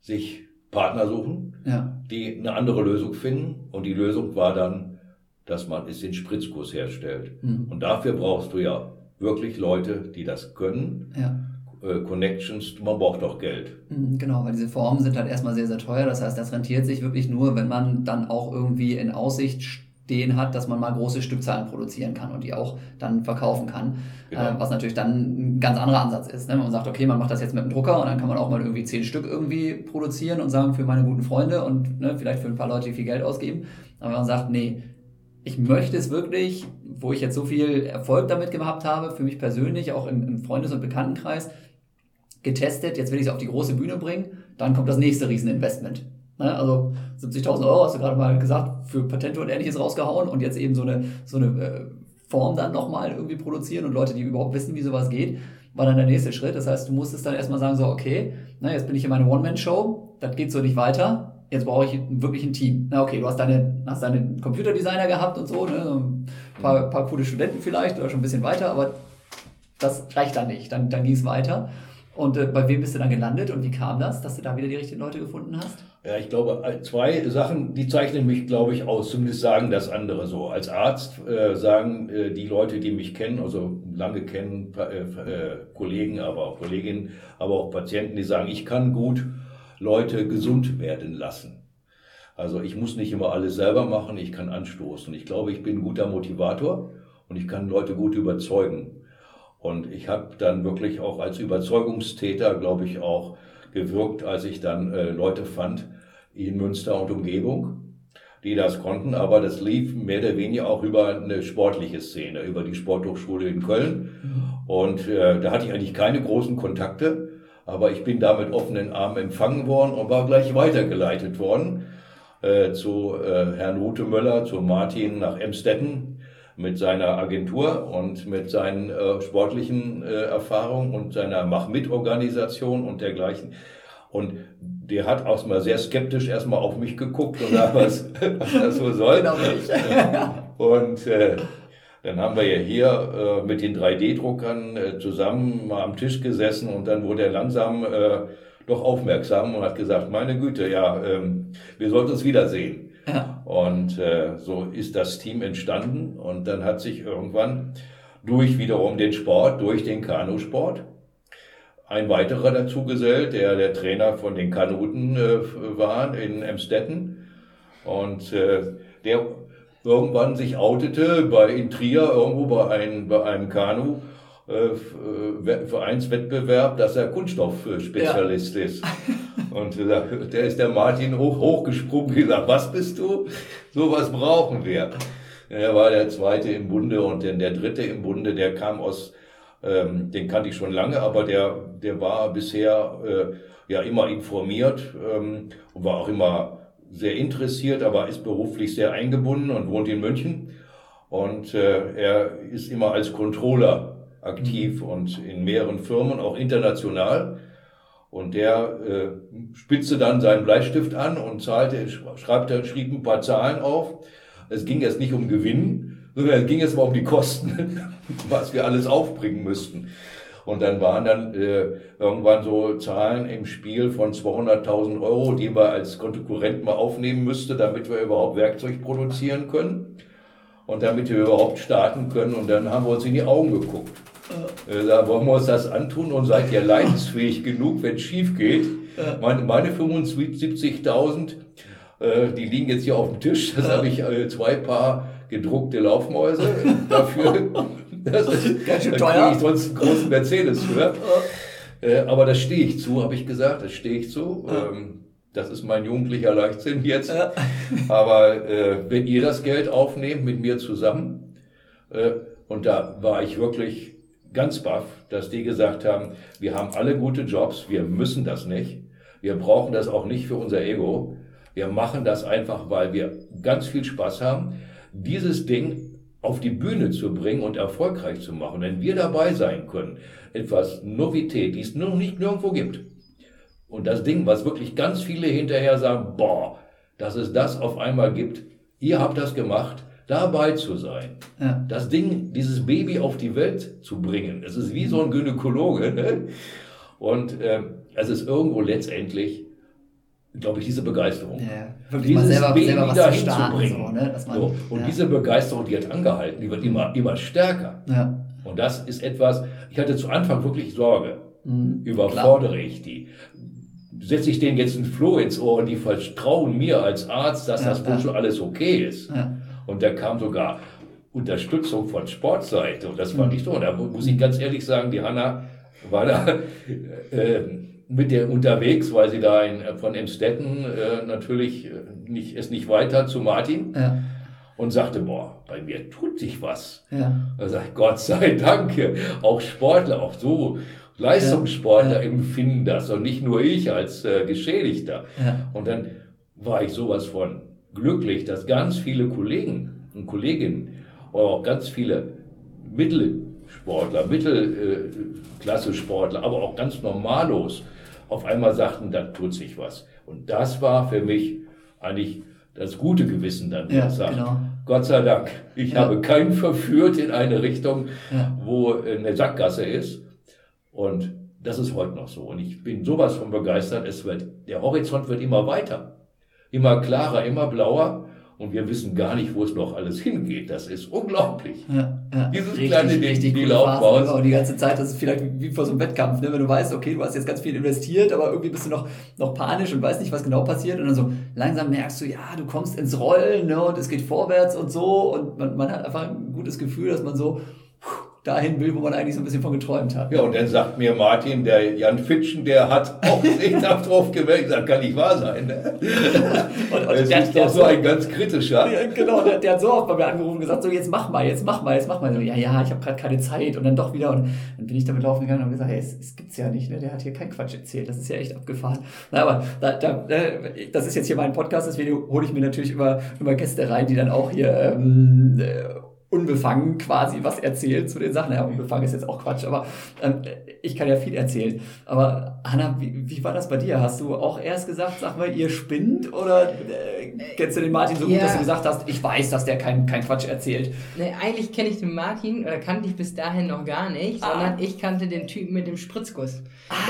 sich Partner suchen, ja. die eine andere Lösung finden. Und die Lösung war dann, dass man es in Spritzkurs herstellt. Mhm. Und dafür brauchst du ja wirklich Leute, die das können. Ja. Äh, Connections, man braucht auch Geld. Mhm, genau, weil diese Formen sind halt erstmal sehr, sehr teuer. Das heißt, das rentiert sich wirklich nur, wenn man dann auch irgendwie in Aussicht stehen hat, dass man mal große Stückzahlen produzieren kann und die auch dann verkaufen kann. Genau. Äh, was natürlich dann ein ganz anderer Ansatz ist. Ne? Man sagt, okay, man macht das jetzt mit dem Drucker und dann kann man auch mal irgendwie zehn Stück irgendwie produzieren und sagen, für meine guten Freunde und ne, vielleicht für ein paar Leute, die viel Geld ausgeben. Aber man sagt, nee, ich möchte es wirklich, wo ich jetzt so viel Erfolg damit gehabt habe, für mich persönlich, auch im, im Freundes- und Bekanntenkreis, getestet, jetzt will ich es auf die große Bühne bringen, dann kommt das nächste Rieseninvestment. Ne? Also 70.000 Euro hast du gerade mal gesagt, für Patente und ähnliches rausgehauen und jetzt eben so eine, so eine äh, Form dann nochmal irgendwie produzieren und Leute, die überhaupt wissen, wie sowas geht, war dann der nächste Schritt. Das heißt, du musstest dann erstmal sagen, so, okay, na, jetzt bin ich in meiner One-Man-Show, das geht so nicht weiter, jetzt brauche ich wirklich ein Team. Na okay, du hast deine, hast deine Computerdesigner gehabt und so, ne? ein paar, paar coole Studenten vielleicht oder schon ein bisschen weiter, aber das reicht dann nicht. Dann, dann ging es weiter. Und äh, bei wem bist du dann gelandet und wie kam das, dass du da wieder die richtigen Leute gefunden hast? Ja, ich glaube, äh, zwei Sachen, die zeichnen mich, glaube ich, aus. Zumindest sagen das andere so. Als Arzt äh, sagen äh, die Leute, die mich kennen, also lange kennen, äh, äh, Kollegen, aber auch Kolleginnen, aber auch Patienten, die sagen, ich kann gut Leute gesund werden lassen. Also ich muss nicht immer alles selber machen, ich kann anstoßen. Ich glaube, ich bin ein guter Motivator und ich kann Leute gut überzeugen. Und ich habe dann wirklich auch als Überzeugungstäter, glaube ich, auch gewirkt, als ich dann äh, Leute fand in Münster und Umgebung, die das konnten. Aber das lief mehr oder weniger auch über eine sportliche Szene, über die Sporthochschule in Köln. Und äh, da hatte ich eigentlich keine großen Kontakte. Aber ich bin da mit offenen Armen empfangen worden und war gleich weitergeleitet worden äh, zu äh, Herrn Ute Möller, zu Martin nach Emstetten mit seiner Agentur und mit seinen äh, sportlichen äh, Erfahrungen und seiner Mach-Mit-Organisation und dergleichen. Und der hat auch mal sehr skeptisch erstmal auf mich geguckt und da was, was das so soll. Genau und äh, dann haben wir ja hier äh, mit den 3D-Druckern äh, zusammen mal am Tisch gesessen und dann wurde er langsam äh, doch aufmerksam und hat gesagt, meine Güte, ja, ähm, wir sollten uns wiedersehen. Ja. Und äh, so ist das Team entstanden und dann hat sich irgendwann durch wiederum den Sport, durch den Kanusport, ein weiterer dazu gesellt, der der Trainer von den Kanuten äh, war in Emstetten und äh, der irgendwann sich outete bei in Trier irgendwo bei einem, bei einem Kanu äh, Vereinswettbewerb, dass er Kunststoffspezialist ja. ist. Und der ist der Martin hoch, hochgesprungen und gesagt, was bist du? So was brauchen wir. Er war der zweite im Bunde und der, der dritte im Bunde, der kam aus, ähm, den kannte ich schon lange, aber der, der war bisher äh, ja immer informiert ähm, und war auch immer sehr interessiert, aber ist beruflich sehr eingebunden und wohnt in München. Und äh, er ist immer als Controller aktiv mhm. und in mehreren Firmen, auch international. Und der äh, spitzte dann seinen Bleistift an und zahlte, schreibte, schrieb ein paar Zahlen auf. Es ging jetzt nicht um Gewinn, sondern es ging jetzt mal um die Kosten, was wir alles aufbringen müssten. Und dann waren dann äh, irgendwann so Zahlen im Spiel von 200.000 Euro, die man als Konkurrent mal aufnehmen müsste, damit wir überhaupt Werkzeug produzieren können und damit wir überhaupt starten können. Und dann haben wir uns in die Augen geguckt. Äh, da wollen wir uns das antun und seid ihr leidensfähig genug, wenn es schief geht. Meine, meine 75.000, äh, die liegen jetzt hier auf dem Tisch. Das habe ich äh, zwei Paar gedruckte Laufmäuse dafür. Das ist ganz schön teuer. Da ich sonst einen großen Mercedes für. Äh, aber das stehe ich zu, habe ich gesagt. Das stehe ich zu. Ähm, das ist mein jugendlicher Leichtsinn jetzt. Aber äh, wenn ihr das Geld aufnehmt mit mir zusammen, äh, und da war ich wirklich ganz baff, dass die gesagt haben, wir haben alle gute Jobs, wir müssen das nicht, wir brauchen das auch nicht für unser Ego, wir machen das einfach, weil wir ganz viel Spaß haben, dieses Ding auf die Bühne zu bringen und erfolgreich zu machen. Wenn wir dabei sein können, etwas Novität, die es noch nicht nirgendwo gibt. Und das Ding, was wirklich ganz viele hinterher sagen, boah, dass es das auf einmal gibt, ihr habt das gemacht, dabei zu sein, ja. das Ding, dieses Baby auf die Welt zu bringen. Es ist wie so ein Gynäkologe. Ne? Und äh, es ist irgendwo letztendlich, glaube ich, diese Begeisterung. Ja, wirklich dieses selber, Baby selber da hinzubringen. So, ne? man, so. Und ja. diese Begeisterung, die hat angehalten, die wird immer, immer stärker. Ja. Und das ist etwas, ich hatte zu Anfang wirklich Sorge. Mhm, Überfordere klar. ich die? setze ich denen jetzt ein Floh ins Ohr und die vertrauen mir als Arzt, dass ja, das wohl schon alles okay ist. Und da kam sogar Unterstützung von Sportseite. Und das fand ich so. Da muss ich ganz ehrlich sagen, die Hanna war da äh, mit der unterwegs, weil sie da in, von Emstetten äh, natürlich nicht, es nicht weiter zu Martin. Ja. Und sagte, boah, bei mir tut sich was. Ja. Da sagt Gott sei Dank, auch Sportler, auch so Leistungssportler ja. empfinden das und nicht nur ich als äh, Geschädigter. Ja. Und dann war ich sowas von glücklich, dass ganz viele Kollegen und Kolleginnen, aber auch ganz viele Mittelsportler, Mittelklasse-Sportler, aber auch ganz normalos auf einmal sagten, da tut sich was. Und das war für mich eigentlich das gute Gewissen dann, ja, sagt, genau. Gott sei Dank, ich ja. habe keinen verführt in eine Richtung, ja. wo eine Sackgasse ist. Und das ist heute noch so. Und ich bin sowas von begeistert. Es wird, der Horizont wird immer weiter immer klarer, immer blauer. Und wir wissen gar nicht, wo es noch alles hingeht. Das ist unglaublich. Ja, ja. Dieses richtig, kleine Ding, richtig die Laufbahn. Und die ganze Zeit, das ist vielleicht wie vor so einem Wettkampf, ne? wenn du weißt, okay, du hast jetzt ganz viel investiert, aber irgendwie bist du noch, noch panisch und weißt nicht, was genau passiert. Und dann so langsam merkst du, ja, du kommst ins Rollen ne? und es geht vorwärts und so. Und man, man hat einfach ein gutes Gefühl, dass man so dahin will, wo man eigentlich so ein bisschen von geträumt hat. Ja, und dann sagt mir Martin, der Jan Fitschen, der hat auch sich drauf gewählt, das kann nicht wahr sein. Ne? Und, und Es der, ist der doch so ein ganz kritischer. Ja, genau, der, der hat so oft bei mir angerufen und gesagt, so jetzt mach mal, jetzt mach mal, jetzt mach mal. So, ja, ja, ich habe gerade keine Zeit und dann doch wieder. Und dann bin ich damit laufen gegangen und habe gesagt, hey, es, es gibt's ja nicht, ne? der hat hier keinen Quatsch erzählt, das ist ja echt abgefahren. Na, aber da, da, äh, das ist jetzt hier mein Podcast, deswegen hole ich mir natürlich immer, immer Gäste rein, die dann auch hier ähm, äh, unbefangen quasi was erzählen zu den Sachen. Ja, unbefangen ist jetzt auch Quatsch, aber ähm, ich kann ja viel erzählen. Aber Hanna, wie, wie war das bei dir? Hast du auch erst gesagt, sag mal, ihr spinnt oder äh, kennst du den Martin so gut, Ja. dass du gesagt hast, ich weiß, dass der kein, kein Quatsch erzählt? Nee, eigentlich kenne ich den Martin, oder kannte ich bis dahin noch gar nicht, Ah. sondern ich kannte den Typen mit dem Spritzguss.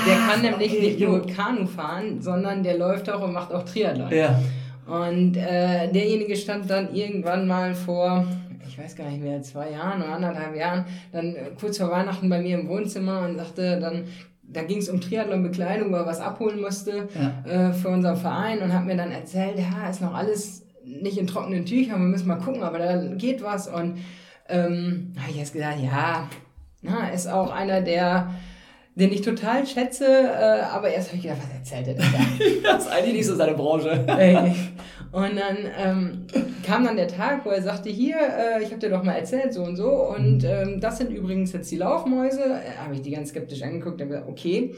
der kann nämlich okay, nicht nur Kanu fahren, sondern der läuft auch und macht auch Triathlon. Ja. Und äh, derjenige stand dann irgendwann mal vor, ich weiß gar nicht mehr, zwei Jahren oder anderthalb Jahren, dann äh, kurz vor Weihnachten bei mir im Wohnzimmer und sagte dann, da ging es um Triathlon-Bekleidung, weil er was abholen musste Ja. äh, für unseren Verein und hat mir dann erzählt, ja, ist noch alles nicht in trockenen Tüchern, wir müssen mal gucken, aber da geht was. Und ähm, habe ich erst gesagt, ja, na, ist auch einer, der den ich total schätze, äh, aber erst habe ich gedacht, was erzählt er denn da? Das ist eigentlich nicht so seine Branche. Und dann ähm, kam dann der Tag, wo er sagte, hier, äh, ich habe dir doch mal erzählt, so und so. Und ähm, das sind übrigens jetzt die Laufmäuse. Äh, habe ich die ganz skeptisch angeguckt und gesagt, okay.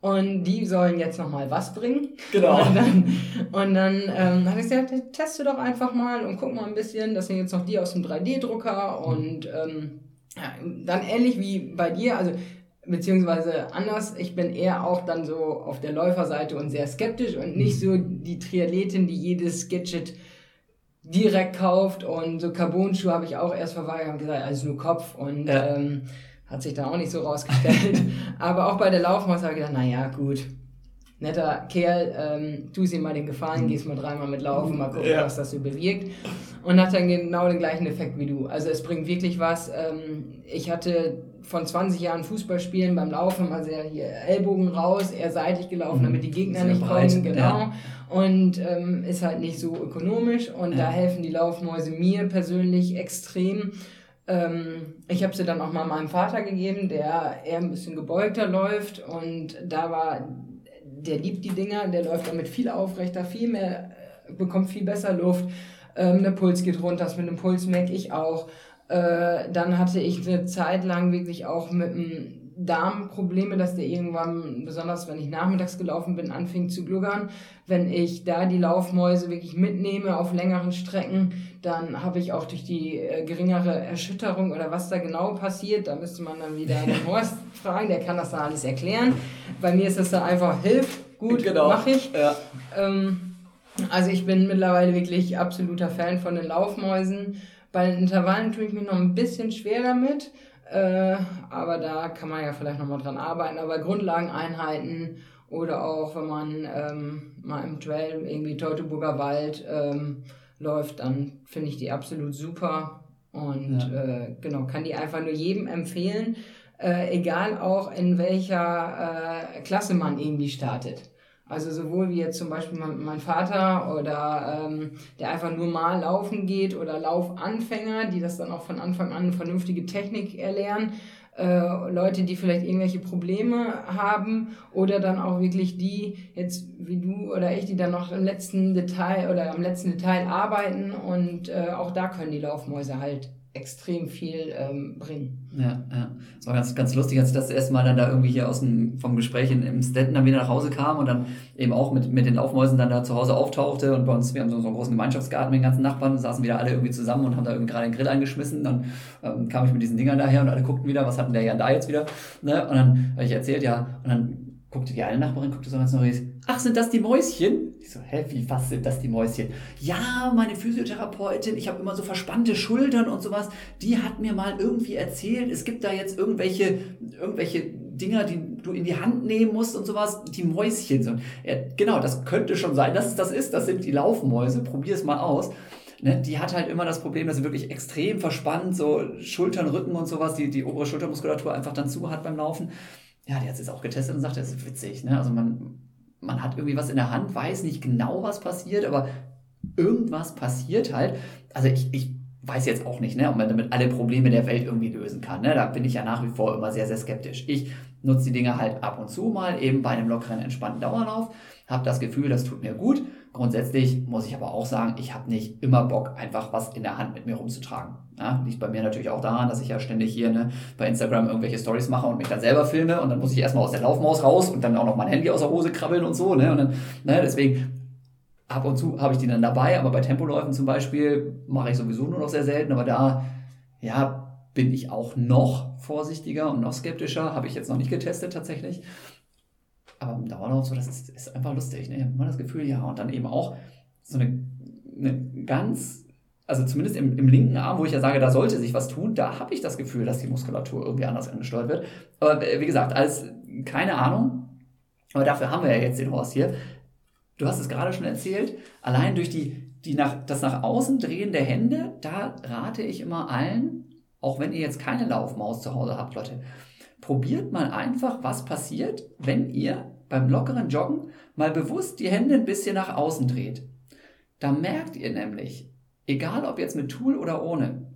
Und die sollen jetzt nochmal was bringen. Genau. Und dann, und dann ähm, habe ich gesagt, teste doch einfach mal und guck mal ein bisschen. Das sind jetzt noch die aus dem 3D-Drucker. Und ähm, ja, dann ähnlich wie bei dir, also beziehungsweise anders, ich bin eher auch dann so auf der Läuferseite und sehr skeptisch und nicht so die Triathletin, die jedes Gadget direkt kauft. Und so Carbon-Schuhe habe ich auch erst verweigert und gesagt, alles nur Kopf. Und Ja. ähm, hat sich dann auch nicht so rausgestellt. Aber auch bei der Laufmaus habe ich gedacht, naja, gut, netter Kerl, ähm, tu ihm mal den Gefallen, gehst mal dreimal mit laufen, mal gucken, Ja. was das so bewirkt. Und hat dann genau den gleichen Effekt wie du. Also es bringt wirklich was. Ähm, ich hatte von 20 Jahren Fußballspielen beim Laufen, also hier Ellbogen raus, eher seitlich gelaufen, damit die Gegner Sehr nicht breit, kommen. Genau. ja. Und ähm, ist halt nicht so ökonomisch. Und Ja. da helfen die Laufmäuse mir persönlich extrem. Ähm, ich habe sie dann auch mal meinem Vater gegeben, der eher ein bisschen gebeugter läuft. Und da war, der liebt die Dinger, der läuft damit viel aufrechter, viel mehr, äh, bekommt viel besser Luft. Ähm, der Puls geht runter, das mit dem Puls merke ich auch. Äh, dann hatte ich eine Zeit lang wirklich auch mit dem Darm Probleme, dass der irgendwann, besonders wenn ich nachmittags gelaufen bin, anfing zu gluggern. Wenn ich da die Laufmäuse wirklich mitnehme auf längeren Strecken, dann habe ich auch durch die äh, geringere Erschütterung oder was da genau passiert, da müsste man dann wieder den Horst fragen, der kann das dann alles erklären. Bei mir ist das dann einfach Hilf, gut, Genau. mache ich. Ja. Ähm, also ich bin mittlerweile wirklich absoluter Fan von den Laufmäusen. Bei den Intervallen tue ich mich noch ein bisschen schwer damit, äh, aber da kann man ja vielleicht nochmal dran arbeiten. Aber Grundlageneinheiten oder auch wenn man ähm, mal im Trail irgendwie Teutoburger Wald ähm, läuft, dann finde ich die absolut super und Ja. äh, genau, kann die einfach nur jedem empfehlen, äh, egal auch in welcher äh, Klasse man irgendwie startet. Also sowohl wie jetzt zum Beispiel mein, mein Vater oder ähm, der einfach nur mal laufen geht oder Laufanfänger, die das dann auch von Anfang an eine vernünftige Technik erlernen. Äh, Leute, die vielleicht irgendwelche Probleme haben oder dann auch wirklich die, jetzt wie du oder ich, die dann noch im letzten Detail oder am letzten Detail arbeiten und äh, auch da können die Laufmäuse halt extrem viel ähm, bringen. Ja, ja. Es war ganz, ganz lustig, als ich das erste Mal dann da irgendwie hier aus dem, vom Gespräch in, im Stetten dann wieder nach Hause kam und dann eben auch mit, mit den Laufmäusen dann da zu Hause auftauchte und bei uns, wir haben so, einen großen Gemeinschaftsgarten mit den ganzen Nachbarn, saßen wieder alle irgendwie zusammen und haben da irgendwie gerade den Grill angeschmissen. Dann ähm, kam ich mit diesen Dingern daher und alle guckten wieder, was hat denn der Jan da jetzt wieder? Ne? Und dann habe ich erzählt, ja, und dann guckte die eine Nachbarin, guckte so ganz neugierig, ach, sind das die Mäuschen? Ich so, hä, wie, was sind das die Mäuschen? Ja, meine Physiotherapeutin, ich habe immer so verspannte Schultern und sowas, die hat mir mal irgendwie erzählt, es gibt da jetzt irgendwelche, irgendwelche Dinger, die du in die Hand nehmen musst und sowas, die Mäuschen. So, ja, genau, das könnte schon sein, dass es das ist, das sind die Laufmäuse, probier es mal aus. ne, die hat halt immer das Problem, dass sie wirklich extrem verspannt, so Schultern, Rücken und sowas, die, die obere Schultermuskulatur einfach dann zu hat beim Laufen. Ja, die hat es jetzt auch getestet und sagt, das ist witzig. Ne? Also man, man hat irgendwie was in der Hand, weiß nicht genau, was passiert, aber irgendwas passiert halt. Also ich, ich weiß jetzt auch nicht, ne, ob man damit alle Probleme der Welt irgendwie lösen kann. Ne? Da bin ich ja nach wie vor immer sehr, sehr skeptisch. Ich nutze die Dinge halt ab und zu mal, eben bei einem lockeren, entspannten Dauerlauf, habe das Gefühl, das tut mir gut. Grundsätzlich muss ich aber auch sagen, ich habe nicht immer Bock, einfach was in der Hand mit mir rumzutragen. Ja, liegt bei mir natürlich auch daran, dass ich ja ständig hier ne, bei Instagram irgendwelche Stories mache und mich dann selber filme und dann muss ich erstmal aus der Laufmaus raus und dann auch noch mein Handy aus der Hose krabbeln und so. Ne? Und dann, ne, deswegen ab und zu habe ich die dann dabei, aber bei Tempoläufen zum Beispiel mache ich sowieso nur noch sehr selten, aber da, ja, bin ich auch noch vorsichtiger und noch skeptischer, habe ich jetzt noch nicht getestet tatsächlich. Aber im Dauerlauf so, das ist, ist einfach lustig. Ne? Ich habe immer das Gefühl, ja, und dann eben auch so eine, eine ganz, also zumindest im, im linken Arm, wo ich ja sage, da sollte sich was tun, da habe ich das Gefühl, dass die Muskulatur irgendwie anders angesteuert wird. Aber wie gesagt, als keine Ahnung, aber dafür haben wir ja jetzt den Horst hier. Du hast es gerade schon erzählt, allein durch die, die nach, das nach außen drehen der Hände, da rate ich immer allen, auch wenn ihr jetzt keine Laufmaus zu Hause habt, Leute, probiert mal einfach, was passiert, wenn ihr beim lockeren Joggen mal bewusst die Hände ein bisschen nach außen dreht. Da merkt ihr nämlich, egal ob jetzt mit Tool oder ohne,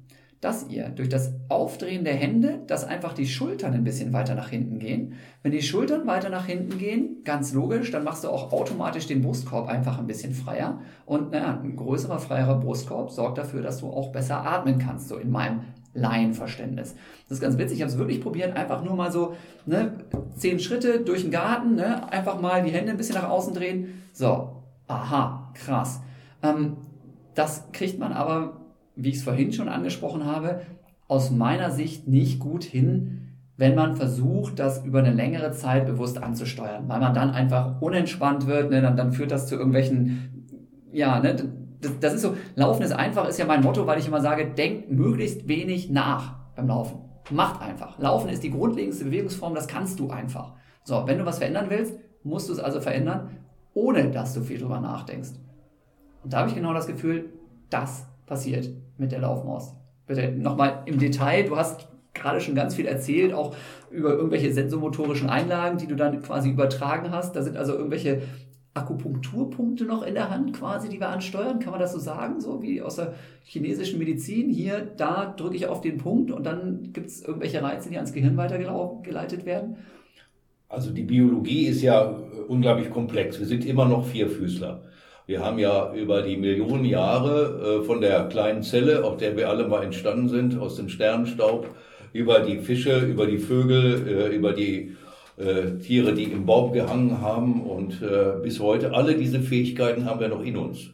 dass ihr durch das Aufdrehen der Hände, dass einfach die Schultern ein bisschen weiter nach hinten gehen. Wenn die Schultern weiter nach hinten gehen, ganz logisch, dann machst du auch automatisch den Brustkorb einfach ein bisschen freier. Und naja, ein größerer, freierer Brustkorb sorgt dafür, dass du auch besser atmen kannst, so in meinem Laienverständnis. Das ist ganz witzig, ich habe es wirklich probiert, einfach nur mal so ne, zehn Schritte durch den Garten, ne, einfach mal die Hände ein bisschen nach außen drehen. So, aha, krass. Ähm, das kriegt man aber wie ich es vorhin schon angesprochen habe, aus meiner Sicht nicht gut hin, wenn man versucht, das über eine längere Zeit bewusst anzusteuern, weil man dann einfach unentspannt wird, ne, dann, dann führt das zu irgendwelchen, ja, ne, das, das ist so, Laufen ist einfach, ist ja mein Motto, weil ich immer sage, denkt möglichst wenig nach beim Laufen. Macht einfach. Laufen ist die grundlegendste Bewegungsform, das kannst du einfach. So, wenn du was verändern willst, musst du es also verändern, ohne dass du viel drüber nachdenkst. Und da habe ich genau das Gefühl, das passiert mit der Laufmaus. Bitte nochmal im Detail, du hast gerade schon ganz viel erzählt, auch über irgendwelche sensomotorischen Einlagen, die du dann quasi übertragen hast. Da sind also irgendwelche Akupunkturpunkte noch in der Hand quasi, die wir ansteuern. Kann man das so sagen, so wie aus der chinesischen Medizin? Hier, da drücke ich auf den Punkt und dann gibt es irgendwelche Reize, die ans Gehirn weitergeleitet werden. Also die Biologie ist ja unglaublich komplex. Wir sind immer noch Vierfüßler. Wir haben ja über die Millionen Jahre äh, von der kleinen Zelle, auf der wir alle mal entstanden sind, aus dem Sternenstaub, über die Fische, über die Vögel, äh, über die äh, Tiere, die im Baum gehangen haben und bis heute, alle diese Fähigkeiten haben wir noch in uns.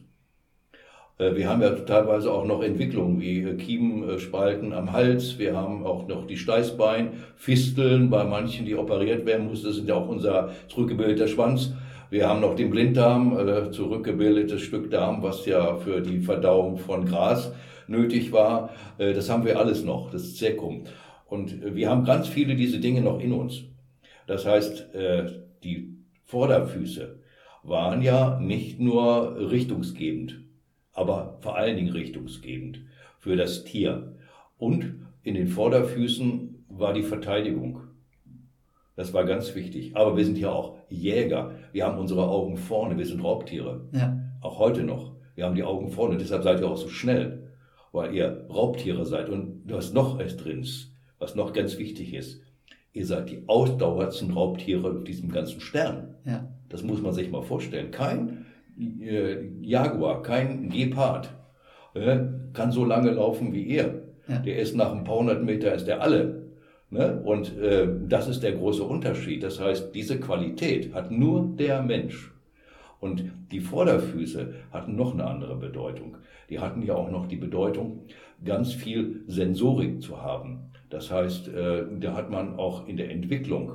Wir haben ja teilweise auch noch Entwicklungen wie Kiemenspalten am Hals. Wir haben auch noch die Steißbein, Fisteln bei manchen, die operiert werden mussten. Das sind ja auch unser zurückgebildeter Schwanz. Wir haben noch den Blinddarm, äh, zurückgebildetes Stück Darm, was ja für die Verdauung von Gras nötig war. Äh, das haben wir alles noch, das Zekum. Und äh, wir haben ganz viele diese Dinge noch in uns. Das heißt, äh, die Vorderfüße waren ja nicht nur richtungsgebend, aber vor allen Dingen richtungsgebend für das Tier. Und in den Vorderfüßen war die Verteidigung. Das war ganz wichtig. Aber wir sind ja auch Jäger. Wir haben unsere Augen vorne. Wir sind Raubtiere. Ja. Auch heute noch. Wir haben die Augen vorne. Deshalb seid ihr auch so schnell. Weil ihr Raubtiere seid. Und du hast noch etwas drin, was noch ganz wichtig ist. Ihr seid die ausdauerndsten Raubtiere auf diesem ganzen Stern. Ja. Das muss man sich mal vorstellen. Kein äh, Jaguar, kein Gepard äh, kann so lange laufen wie ihr. Ja. Der ist nach ein paar hundert Meter ist der alle. Ne? Und äh, das ist der große Unterschied. Das heißt, diese Qualität hat nur der Mensch. Und die Vorderfüße hatten noch eine andere Bedeutung. Die hatten ja auch noch die Bedeutung, ganz viel Sensorik zu haben. Das heißt, äh, da hat man auch in der Entwicklung,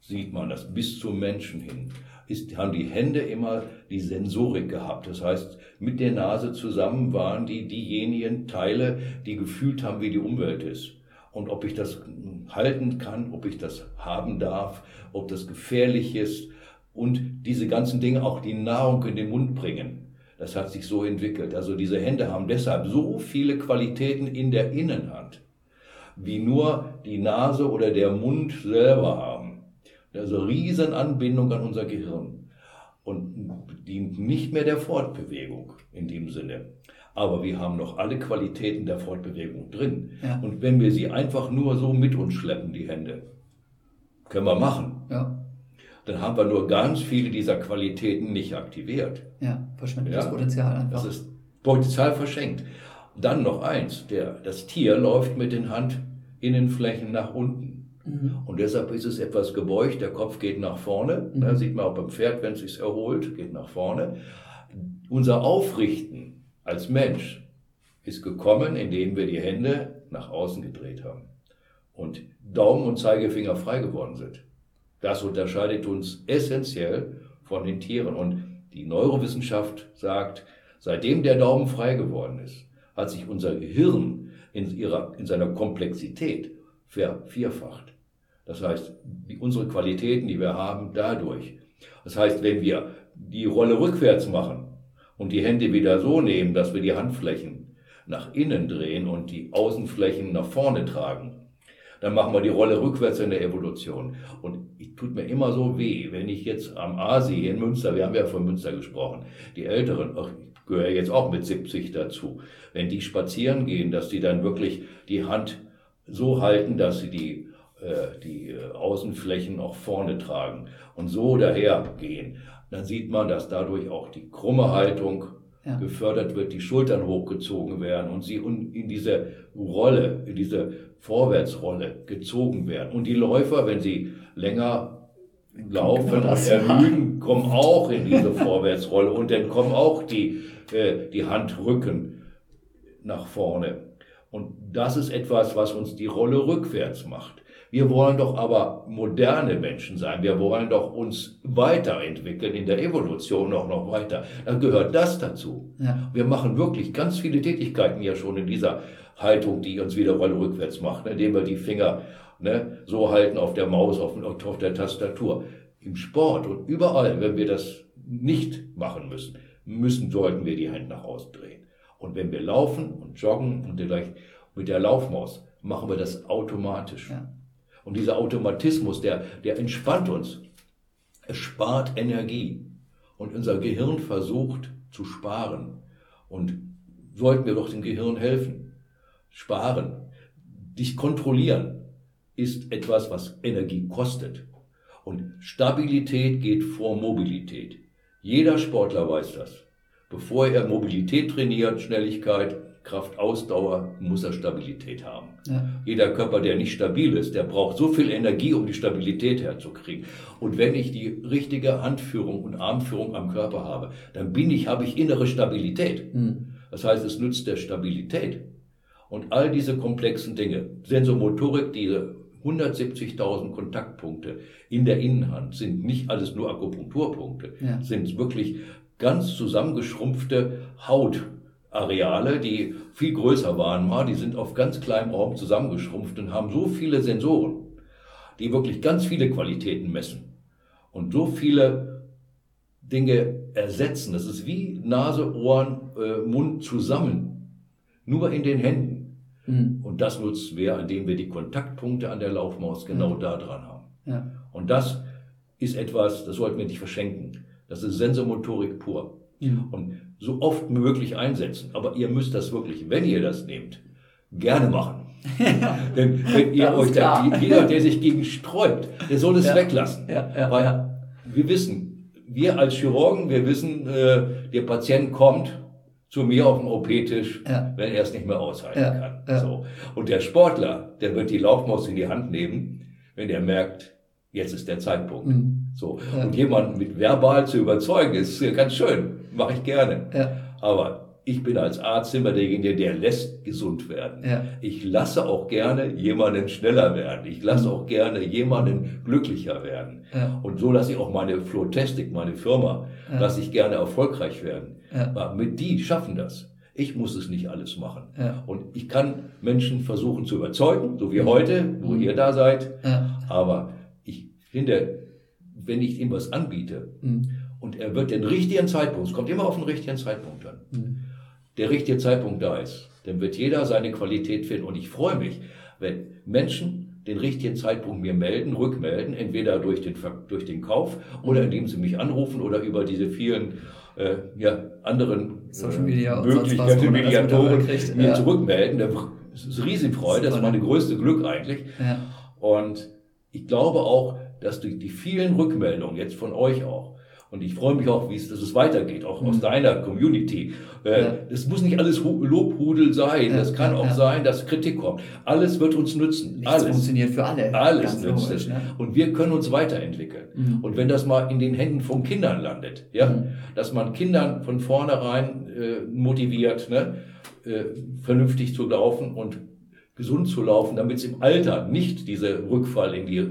sieht man das bis zum Menschen hin, ist, haben die Hände immer die Sensorik gehabt. Das heißt, mit der Nase zusammen waren die diejenigen Teile, die gefühlt haben, wie die Umwelt ist und ob ich das halten kann, ob ich das haben darf, ob das gefährlich ist und diese ganzen Dinge auch die Nahrung in den Mund bringen. Das hat sich so entwickelt. Also diese Hände haben deshalb so viele Qualitäten in der Innenhand, wie nur die Nase oder der Mund selber haben. Also Riesenanbindung an unser Gehirn und dient nicht mehr der Fortbewegung in dem Sinne. Aber wir haben noch alle Qualitäten der Fortbewegung drin. Ja. Und wenn wir sie einfach nur so mit uns schleppen, die Hände, können wir machen. Ja. Dann haben wir nur ganz viele dieser Qualitäten nicht aktiviert. Ja, verschwendet Ja. das Potenzial einfach. Das ist Potenzial verschenkt. Dann noch eins, der, das Tier läuft mit den Handinnenflächen nach unten. Mhm. Und deshalb ist es etwas gebeugt, der Kopf geht nach vorne. Mhm. Da sieht man auch beim Pferd, wenn es sich erholt, geht nach vorne. Unser Aufrichten als Mensch ist gekommen, indem wir die Hände nach außen gedreht haben und Daumen und Zeigefinger frei geworden sind. Das unterscheidet uns essentiell von den Tieren. Und die Neurowissenschaft sagt, seitdem der Daumen frei geworden ist, hat sich unser Gehirn in, ihrer, in seiner Komplexität vervierfacht. Das heißt, die, unsere Qualitäten, die wir haben, dadurch. Das heißt, wenn wir die Rolle rückwärts machen und die Hände wieder so nehmen, dass wir die Handflächen nach innen drehen und die Außenflächen nach vorne tragen, dann machen wir die Rolle rückwärts in der Evolution. Und es tut mir immer so weh, wenn ich jetzt am Aasee in Münster, wir haben ja von Münster gesprochen, die Älteren, ach, gehöre jetzt auch mit 70 dazu, wenn die spazieren gehen, dass die dann wirklich die Hand so halten, dass sie die, äh, die äh, Außenflächen auch vorne tragen und so daher gehen, dann sieht man, dass dadurch auch die krumme Haltung Ja. gefördert wird, die Schultern hochgezogen werden und sie in diese Rolle, in diese Vorwärtsrolle gezogen werden. Und die Läufer, wenn sie länger laufen und ermüden, kommen auch in diese Vorwärtsrolle und dann kommen auch die, äh, die Handrücken nach vorne. Und das ist etwas, was uns die Rolle rückwärts macht. Wir wollen doch aber moderne Menschen sein. Wir wollen doch uns weiterentwickeln in der Evolution auch noch weiter. Dann gehört das dazu. Ja. Wir machen wirklich ganz viele Tätigkeiten ja schon in dieser Haltung, die uns wieder Rolle rückwärts macht, ne? indem wir die Finger ne, so halten auf der Maus, auf, auf der Tastatur. Im Sport und überall, wenn wir das nicht machen müssen, müssen, sollten wir die Hände nach außen drehen. Und wenn wir laufen und joggen und vielleicht mit der Laufmaus, machen wir das automatisch. Ja. Und dieser Automatismus, der, der entspannt uns. Es spart Energie. Und unser Gehirn versucht zu sparen. Und sollten wir doch dem Gehirn helfen. Sparen. Dich kontrollieren ist etwas, was Energie kostet. Und Stabilität geht vor Mobilität. Jeder Sportler weiß das. Bevor er Mobilität trainiert, Schnelligkeit, Kraft, Ausdauer, muss er Stabilität haben. Ja. Jeder Körper, der nicht stabil ist, der braucht so viel Energie, um die Stabilität herzukriegen. Und wenn ich die richtige Handführung und Armführung am Körper habe, dann bin ich, habe ich innere Stabilität. Mhm. Das heißt, es nützt der Stabilität. Und all diese komplexen Dinge, Sensomotorik, diese 170.000 Kontaktpunkte in der Innenhand sind nicht alles nur Akupunkturpunkte, Ja. sind wirklich ganz zusammengeschrumpfte Hautareale, die viel größer waren mal, die sind auf ganz kleinem Raum zusammengeschrumpft und haben so viele Sensoren, die wirklich ganz viele Qualitäten messen und so viele Dinge ersetzen. Das ist wie Nase, Ohren, äh, Mund zusammen, nur in den Händen. Mhm. Und das nutzen wir, indem wir die Kontaktpunkte an der Laufmaus genau da dran haben. Ja. Und das ist etwas, das sollten wir nicht verschenken. Das ist Sensomotorik pur. Mhm. Und so oft möglich einsetzen. Aber ihr müsst das wirklich, wenn ihr das nehmt, gerne machen. Denn wenn ihr euch da, jeder, der sich gegen sträubt, der soll es Ja. weglassen. Ja, ja, Weil ja. wir wissen, wir als Chirurgen, wir wissen, äh, der Patient kommt zu mir auf den OP-Tisch, Ja. wenn er es nicht mehr aushalten Ja, kann. ja. So. Und der Sportler, der wird die Laufmaus in die Hand nehmen, wenn er merkt, jetzt ist der Zeitpunkt. Mhm. So. Und jemanden mit verbal zu überzeugen, ist ganz schön. Mache ich gerne. Aber ich bin als Arzt immer derjenige, der lässt gesund werden. Ja. Ich lasse auch gerne jemanden schneller werden. Ich lasse auch gerne jemanden glücklicher werden. Ja. Und so lasse ich auch meine Flotestik, meine Firma, Ja. lasse ich gerne erfolgreich werden. Ja. Aber mit die schaffen das. Ich muss es nicht alles machen. Ja. Und ich kann Menschen versuchen zu überzeugen, so wie heute, wo Mhm. ihr da seid. Ja. Aber ich finde, wenn ich ihm was anbiete Mhm. und er wird den richtigen Zeitpunkt, es kommt immer auf den richtigen Zeitpunkt an, mhm. der richtige Zeitpunkt da ist, dann wird jeder seine Qualität finden. Und ich freue mich, wenn Menschen den richtigen Zeitpunkt mir melden, rückmelden, entweder durch den, durch den Kauf oder indem sie mich anrufen oder über diese vielen äh, ja, anderen Social Media äh, Möglichkeiten, Mediatoren mir ja. zurückmelden. Das ist Riesenfreude, das ist meine größte Glück eigentlich. Ja. Und ich glaube auch, dass durch die vielen Rückmeldungen jetzt von euch auch, und ich freue mich auch, wie es, dass es weitergeht, auch aus mhm. deiner Community. Äh, ja. Das muss nicht alles Lobhudel sein. Das kann auch ja. sein, dass Kritik kommt. Alles wird uns nützen. Nichts alles funktioniert für alle. Alles nützt es. Ne? Und wir können uns weiterentwickeln. Mhm. Und wenn das mal in den Händen von Kindern landet, ja, mhm. dass man Kindern von vornherein äh, motiviert, ne, äh, vernünftig zu laufen und gesund zu laufen, damit es im Alter nicht diese Rückfall in die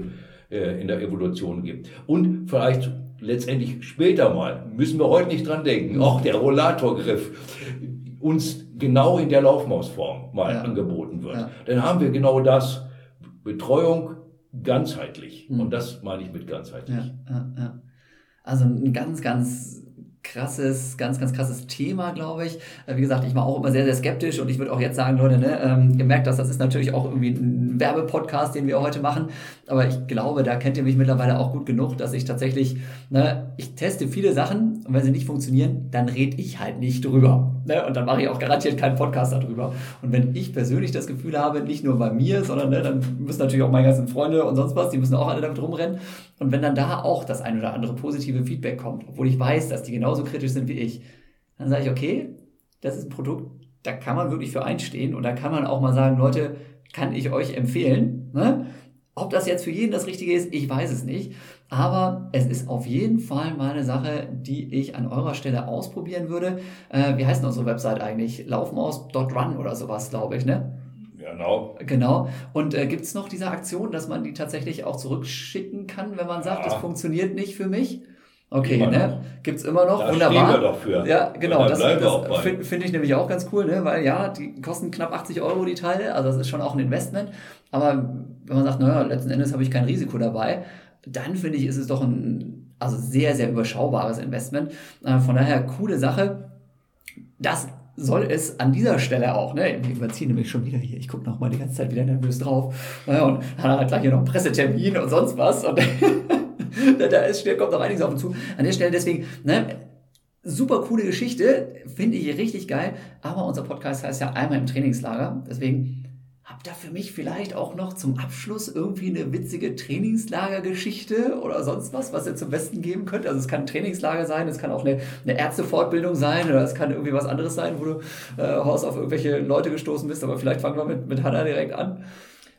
äh, in der Evolution gibt. Und vielleicht letztendlich später mal, müssen wir heute nicht dran denken, auch der Rollatorgriff uns genau in der Laufmausform mal ja. angeboten wird. Ja. Dann haben wir genau das, Betreuung ganzheitlich. Mhm. Und das meine ich mit ganzheitlich. Ja, also ein ganz, ganz krasses, ganz, ganz krasses Thema, glaube ich. Äh, wie gesagt, ich war auch immer sehr, sehr skeptisch und ich würde auch jetzt sagen, Leute, ne, ähm, gemerkt, dass das ist natürlich auch irgendwie ein Werbepodcast, den wir heute machen. Aber ich glaube, da kennt ihr mich mittlerweile auch gut genug, dass ich tatsächlich, ne, ich teste viele Sachen und wenn sie nicht funktionieren, dann rede ich halt nicht drüber. Ne? Und dann mache ich auch garantiert keinen Podcast darüber. Und wenn ich persönlich das Gefühl habe, nicht nur bei mir, sondern ne, dann müssen natürlich auch meine ganzen Freunde und sonst was, die müssen auch alle damit rumrennen. Und wenn dann da auch das ein oder andere positive Feedback kommt, obwohl ich weiß, dass die genauso kritisch sind wie ich, dann sage ich, okay, das ist ein Produkt, da kann man wirklich für einstehen und da kann man auch mal sagen, Leute, kann ich euch empfehlen. Ne? Ob das jetzt für jeden das Richtige ist, ich weiß es nicht. Aber es ist auf jeden Fall mal eine Sache, die ich an eurer Stelle ausprobieren würde. Äh, wie heißt denn unsere Website eigentlich? Laufmaus.run oder sowas, glaube ich, ne? Genau. Genau. Und äh, gibt es noch diese Aktion, dass man die tatsächlich auch zurückschicken kann, wenn man sagt, ja. das funktioniert nicht für mich? Okay, immer ne? Gibt es immer noch. Da Wunderbar. Stehen wir doch für. Ja, genau. Das, das finde find ich nämlich auch ganz cool, ne? weil ja, die kosten knapp 80 Euro die Teile, also das ist schon auch ein Investment. Aber wenn man sagt, naja, letzten Endes habe ich kein Risiko dabei, dann finde ich, ist es doch ein also sehr, sehr überschaubares Investment. Äh, von daher, coole Sache. Das soll es an dieser Stelle auch, ne? Wir überziehen nämlich schon wieder hier. Ich gucke noch mal die ganze Zeit wieder nervös drauf. Ja, und Hanna hat gleich hier noch einen Pressetermin und sonst was. Und da ist, kommt noch einiges auf uns zu. An der Stelle deswegen, ne? Super coole Geschichte, finde ich richtig geil. Aber unser Podcast heißt ja einmal im Trainingslager. Deswegen Habt ihr für mich vielleicht auch noch zum Abschluss irgendwie eine witzige Trainingslagergeschichte oder sonst was, was ihr zum Besten geben könnt? Also es kann ein Trainingslager sein, es kann auch eine, eine Ärztefortbildung sein oder es kann irgendwie was anderes sein, wo du, äh, Horst, auf irgendwelche Leute gestoßen bist. Aber vielleicht fangen wir mit, mit Hanna direkt an.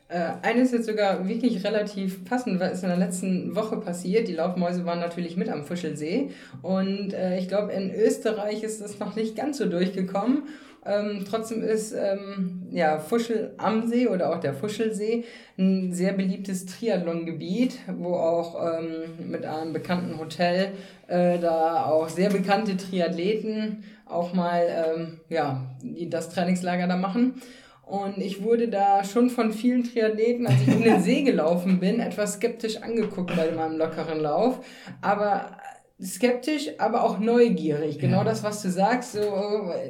Äh, eines ist jetzt sogar wirklich relativ passend, weil es in der letzten Woche passiert. Die Laufmäuse waren natürlich mit am Fuschelsee und äh, ich glaube, in Österreich ist das noch nicht ganz so durchgekommen. Ähm, trotzdem ist ähm, ja, Fuschel am See oder auch der Fuschelsee ein sehr beliebtes Triathlongebiet, wo auch ähm, mit einem bekannten Hotel äh, da auch sehr bekannte Triathleten auch mal ähm, ja, das Trainingslager da machen. Und ich wurde da schon von vielen Triathleten, als ich um den See gelaufen bin, etwas skeptisch angeguckt bei meinem lockeren Lauf. Aber skeptisch, aber auch neugierig. Genau ja. das, was du sagst. So,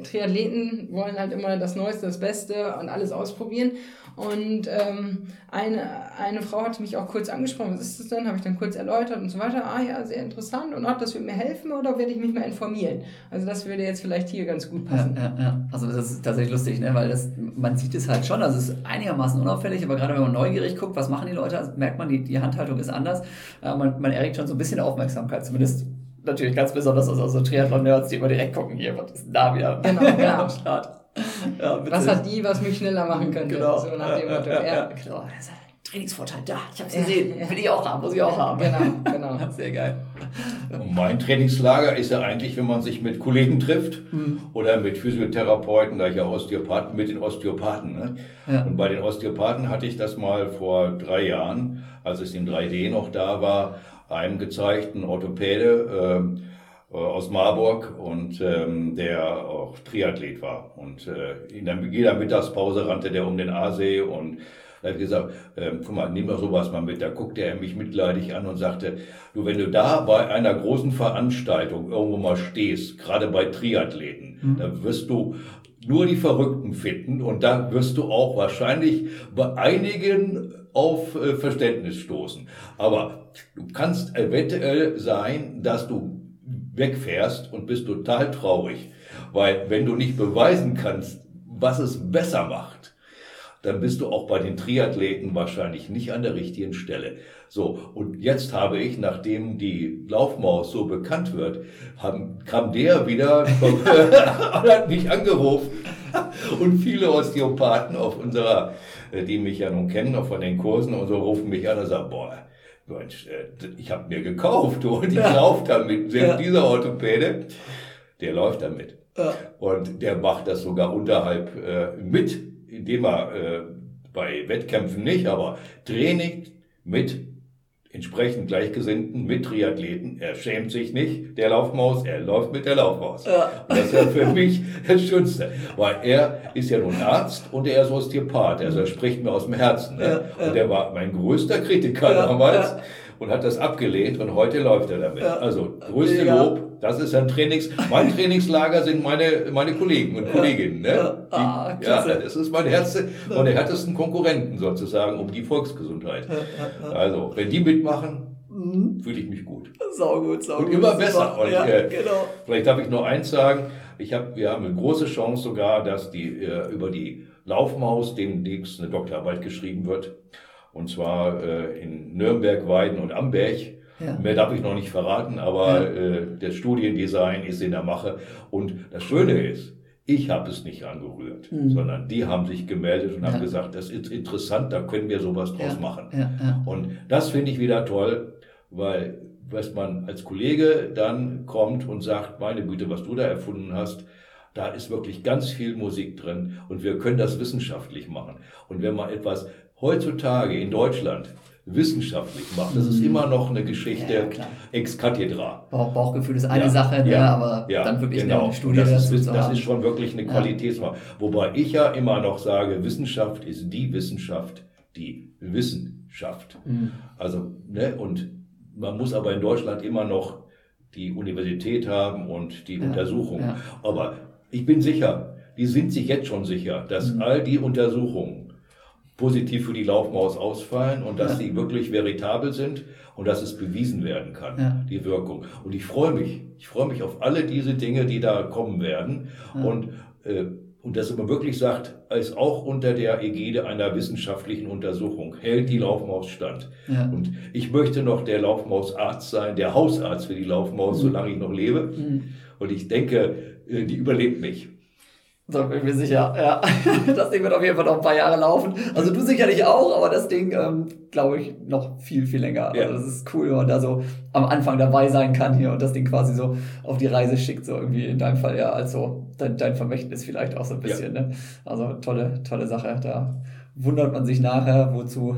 Triathleten wollen halt immer das Neueste, das Beste und alles ausprobieren. Und ähm, eine, eine Frau hatte mich auch kurz angesprochen, was ist das denn? Habe ich dann kurz erläutert und so weiter. Ah ja, sehr interessant. Und hat das wird mir helfen oder werde ich mich mal informieren? Also das würde jetzt vielleicht hier ganz gut passen. Ja, ja, ja. Also das ist tatsächlich lustig, ne? weil das, man sieht es halt schon. Also es ist einigermaßen unauffällig, aber gerade wenn man neugierig guckt, was machen die Leute, also merkt man, die, die Handhaltung ist anders. Äh, man, man erregt schon so ein bisschen Aufmerksamkeit, zumindest natürlich ganz besonders aus also Triathlon-Nerds, die immer direkt gucken, hier, was ist denn da wieder genau, genau. am Start. Ja, was hat die, was mich schneller machen könnte? Genau. So nach dem Motto. Ja, ja, genau. Trainingsvorteil da, ich habe es gesehen, will ich auch haben, muss ich auch haben. Genau, genau. Sehr geil. Und mein Trainingslager ist ja eigentlich, wenn man sich mit Kollegen trifft mhm. oder mit Physiotherapeuten, da ich ja Osteopathen, mit den Osteopathen. Ne? Ja. Und bei den Osteopathen hatte ich das mal vor drei Jahren, als es in 3D noch da war, einem gezeigt, ein Orthopäde äh, aus Marburg und ähm, der auch Triathlet war. Und äh, in der, jeder Mittagspause rannte der um den Aasee und Da habe ich gesagt, ähm, guck mal, nimm doch sowas mal mit. Da guckte er mich mitleidig an und sagte, du, wenn du da bei einer großen Veranstaltung irgendwo mal stehst, gerade bei Triathleten, mhm. dann wirst du nur die Verrückten finden und dann wirst du auch wahrscheinlich bei einigen auf äh, Verständnis stoßen. Aber du kannst eventuell sein, dass du wegfährst und bist total traurig, weil wenn du nicht beweisen kannst, was es besser macht, dann bist du auch bei den Triathleten wahrscheinlich nicht an der richtigen Stelle. So, und jetzt habe ich, nachdem die Laufmaus so bekannt wird, haben, kam der wieder hat mich angerufen. Und viele Osteopathen auf unserer, äh, die mich ja nun kennen, auch von den Kursen und so, rufen mich an und sagen, boah, Mensch, äh, ich habe mir gekauft und ich ja. laufe damit. Selbst ja. dieser Orthopäde, der läuft damit. Ja. Und der macht das sogar unterhalb äh, mit, indem er äh, bei Wettkämpfen nicht, aber Training mit entsprechend Gleichgesinnten mit Triathleten. Er schämt sich nicht, der Laufmaus, er läuft mit der Laufmaus. Ja. Und das ist ja für mich das Schönste, weil er ist ja nun Arzt und er ist Osteopath, also er spricht mir aus dem Herzen. Ne? Ja, ja. Und er war mein größter Kritiker damals und hat das abgelehnt und heute läuft er damit. Ja. Also größte ja. Lob, das ist ein Trainings, mein Trainingslager sind meine, meine Kollegen und Kolleginnen. Ne? Ja. Ah, Die, ja, das ist mein Herz, meine härtesten Konkurrenten sozusagen um die Volksgesundheit. Also, wenn die mitmachen, mhm. fühle ich mich gut. Sau gut, sau und gut. immer besser. Und, ja, äh, genau. Vielleicht darf ich noch eins sagen. Ich hab, wir haben eine große Chance sogar, dass die äh, über die Laufmaus demnächst eine Doktorarbeit geschrieben wird und zwar äh, in Nürnberg, Weiden und Amberg. Ja. Mehr darf ich noch nicht verraten, aber ja. äh, das Studiendesign ist in der Mache. Und das Schöne ist, ich habe es nicht angerührt, mhm. sondern die haben sich gemeldet und ja. haben gesagt, das ist interessant, da können wir sowas draus machen. Und das finde ich wieder toll, weil was man als Kollege dann kommt und sagt, meine Güte, was du da erfunden hast, da ist wirklich ganz viel Musik drin und wir können das wissenschaftlich machen. Und wenn man etwas heutzutage in Deutschland wissenschaftlich macht, das ist mhm. immer noch eine Geschichte ja, ex cathedra. Bauch, Bauchgefühl ist eine ja, Sache, ne, ja, aber dann wirklich genau. eine Studie das ist, das ist schon wirklich eine Qualitätsfrage. Wobei ich ja immer noch sage, Wissenschaft ist die Wissenschaft, die Wissenschaft. Mhm. Also, ne, und man muss aber in Deutschland immer noch die Universität haben und die Untersuchung. Aber ich bin sicher, die sind sich jetzt schon sicher, dass mhm. all die Untersuchungen positiv für die Laufmaus ausfallen und dass ja. sie wirklich veritabel sind und dass es bewiesen werden kann, ja. die Wirkung. Und ich freue mich, ich freue mich auf alle diese Dinge, die da kommen werden ja. und äh, und dass man wirklich sagt, als auch unter der Ägide einer wissenschaftlichen Untersuchung hält die Laufmaus stand. Und ich möchte noch der Laufmausarzt sein, der Hausarzt für die Laufmaus, mhm. solange ich noch lebe. Mhm. Und ich denke, äh, die überlebt mich. Da bin ich mir sicher, ja. Das Ding wird auf jeden Fall noch ein paar Jahre laufen. Also du sicherlich auch, aber das Ding, ähm, glaube ich, noch viel, viel länger. Ja. Also das ist cool, wenn man da so am Anfang dabei sein kann hier und das Ding quasi so auf die Reise schickt, so irgendwie in deinem Fall ja, also dein, dein Vermächtnis vielleicht auch so ein bisschen. Ja. Ne? Also tolle, tolle Sache. Da wundert man sich nachher, wozu,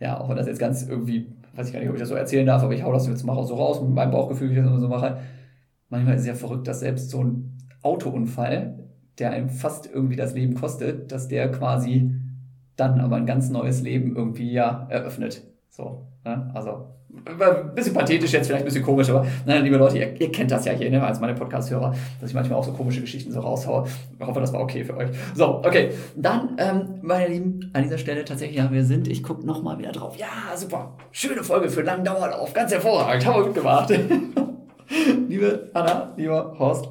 ja, auch wenn das jetzt ganz irgendwie, weiß ich gar nicht, ob ich das so erzählen darf, aber ich hau das jetzt mal so raus mit meinem Bauchgefühl, wie ich das so mache. Manchmal ist es ja verrückt, dass selbst so ein Autounfall der einem fast irgendwie das Leben kostet, dass der quasi dann aber ein ganz neues Leben irgendwie ja eröffnet. So, ne? also ein bisschen pathetisch jetzt, vielleicht ein bisschen komisch, aber nein, liebe Leute, ihr, ihr kennt das ja hier, ne, als meine Podcast-Hörer, dass ich manchmal auch so komische Geschichten so raushaue. Ich hoffe, das war okay für euch. So, okay. Dann, ähm, meine Lieben, an dieser Stelle tatsächlich, ja, wir sind, ich gucke nochmal wieder drauf. Ja, super. Schöne Folge für langen Dauerlauf. Ganz hervorragend. Haben wir gut gemacht. liebe Anna, lieber Horst,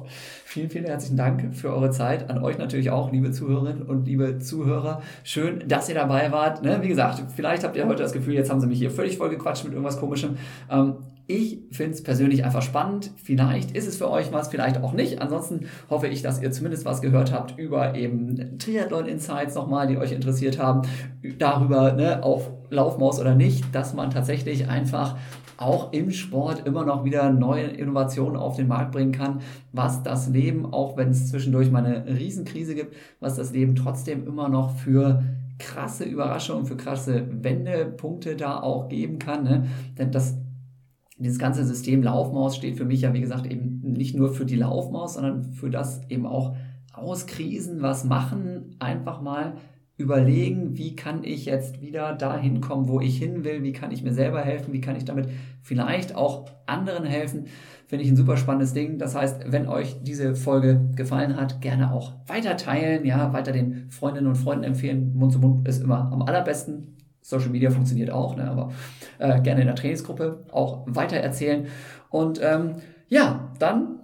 Vielen, vielen herzlichen Dank für eure Zeit. An euch natürlich auch, liebe Zuhörerinnen und liebe Zuhörer. Schön, dass ihr dabei wart. Ne? Wie gesagt, vielleicht habt ihr heute das Gefühl, jetzt haben sie mich hier völlig voll gequatscht mit irgendwas Komischem. Ähm, ich finde es persönlich einfach spannend. Vielleicht ist es für euch was, vielleicht auch nicht. Ansonsten hoffe ich, dass ihr zumindest was gehört habt über eben Triathlon-Insights nochmal, die euch interessiert haben. Darüber, ne, auf Laufmaus oder nicht, dass man tatsächlich einfach auch im Sport immer noch wieder neue Innovationen auf den Markt bringen kann, was das Leben, auch wenn es zwischendurch mal eine Riesenkrise gibt, was das Leben trotzdem immer noch für krasse Überraschungen, für krasse Wendepunkte da auch geben kann. Ne? Denn das dieses ganze System Laufmaus steht für mich ja, wie gesagt, eben nicht nur für die Laufmaus, sondern für das eben auch aus Krisen was machen, einfach mal überlegen, wie kann ich jetzt wieder dahin kommen, wo ich hin will, wie kann ich mir selber helfen, wie kann ich damit vielleicht auch anderen helfen. Finde ich ein super spannendes Ding. Das heißt, wenn euch diese Folge gefallen hat, gerne auch weiter teilen, ja, weiter den Freundinnen und Freunden empfehlen. Mund zu Mund ist immer am allerbesten. Social Media funktioniert auch, ne, aber äh, gerne in der Trainingsgruppe auch weiter erzählen. Und ähm, ja, dann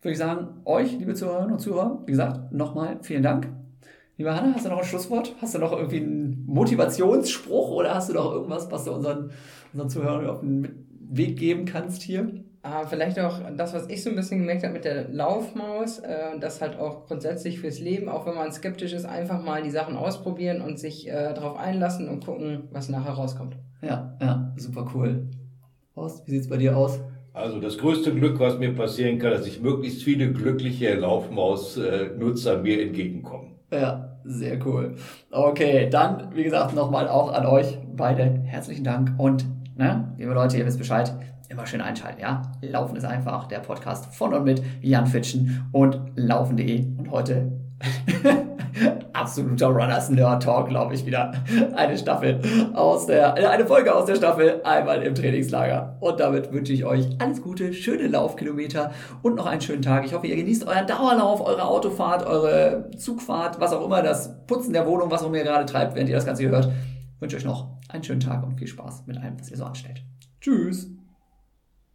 würde ich sagen, euch, liebe Zuhörerinnen und Zuhörer, wie gesagt, nochmal vielen Dank. Lieber Hanna, hast du noch ein Schlusswort? Hast du noch irgendwie einen Motivationsspruch oder hast du noch irgendwas, was du unseren, unseren Zuhörern auf den Weg geben kannst hier? Ah, vielleicht auch das, was ich so ein bisschen gemerkt habe mit der Laufmaus, äh, das halt auch grundsätzlich fürs Leben, auch wenn man skeptisch ist, einfach mal die Sachen ausprobieren und sich äh, darauf einlassen und gucken, was nachher rauskommt. Ja, ja, super cool. Horst, wie sieht es bei dir aus? Also das größte Glück, was mir passieren kann, dass ich möglichst viele glückliche Laufmaus-Nutzer mir entgegenkommen. Ja, sehr cool. Okay, dann, wie gesagt, nochmal auch an euch beide herzlichen Dank und, ne, liebe Leute, ihr wisst Bescheid, immer schön einschalten, ja? Laufen ist einfach der Podcast von und mit Jan Fitschen und laufen.de und heute absoluter Runners Nerd Talk, glaube ich, wieder eine Staffel aus der, äh, eine Folge aus der Staffel einmal im Trainingslager. Und damit wünsche ich euch alles Gute, schöne Laufkilometer und noch einen schönen Tag. Ich hoffe, ihr genießt euren Dauerlauf, eure Autofahrt, eure Zugfahrt, was auch immer, das Putzen der Wohnung, was auch immer ihr gerade treibt, während ihr das Ganze hört. Ich wünsche euch noch einen schönen Tag und viel Spaß mit allem, was ihr so anstellt. Tschüss!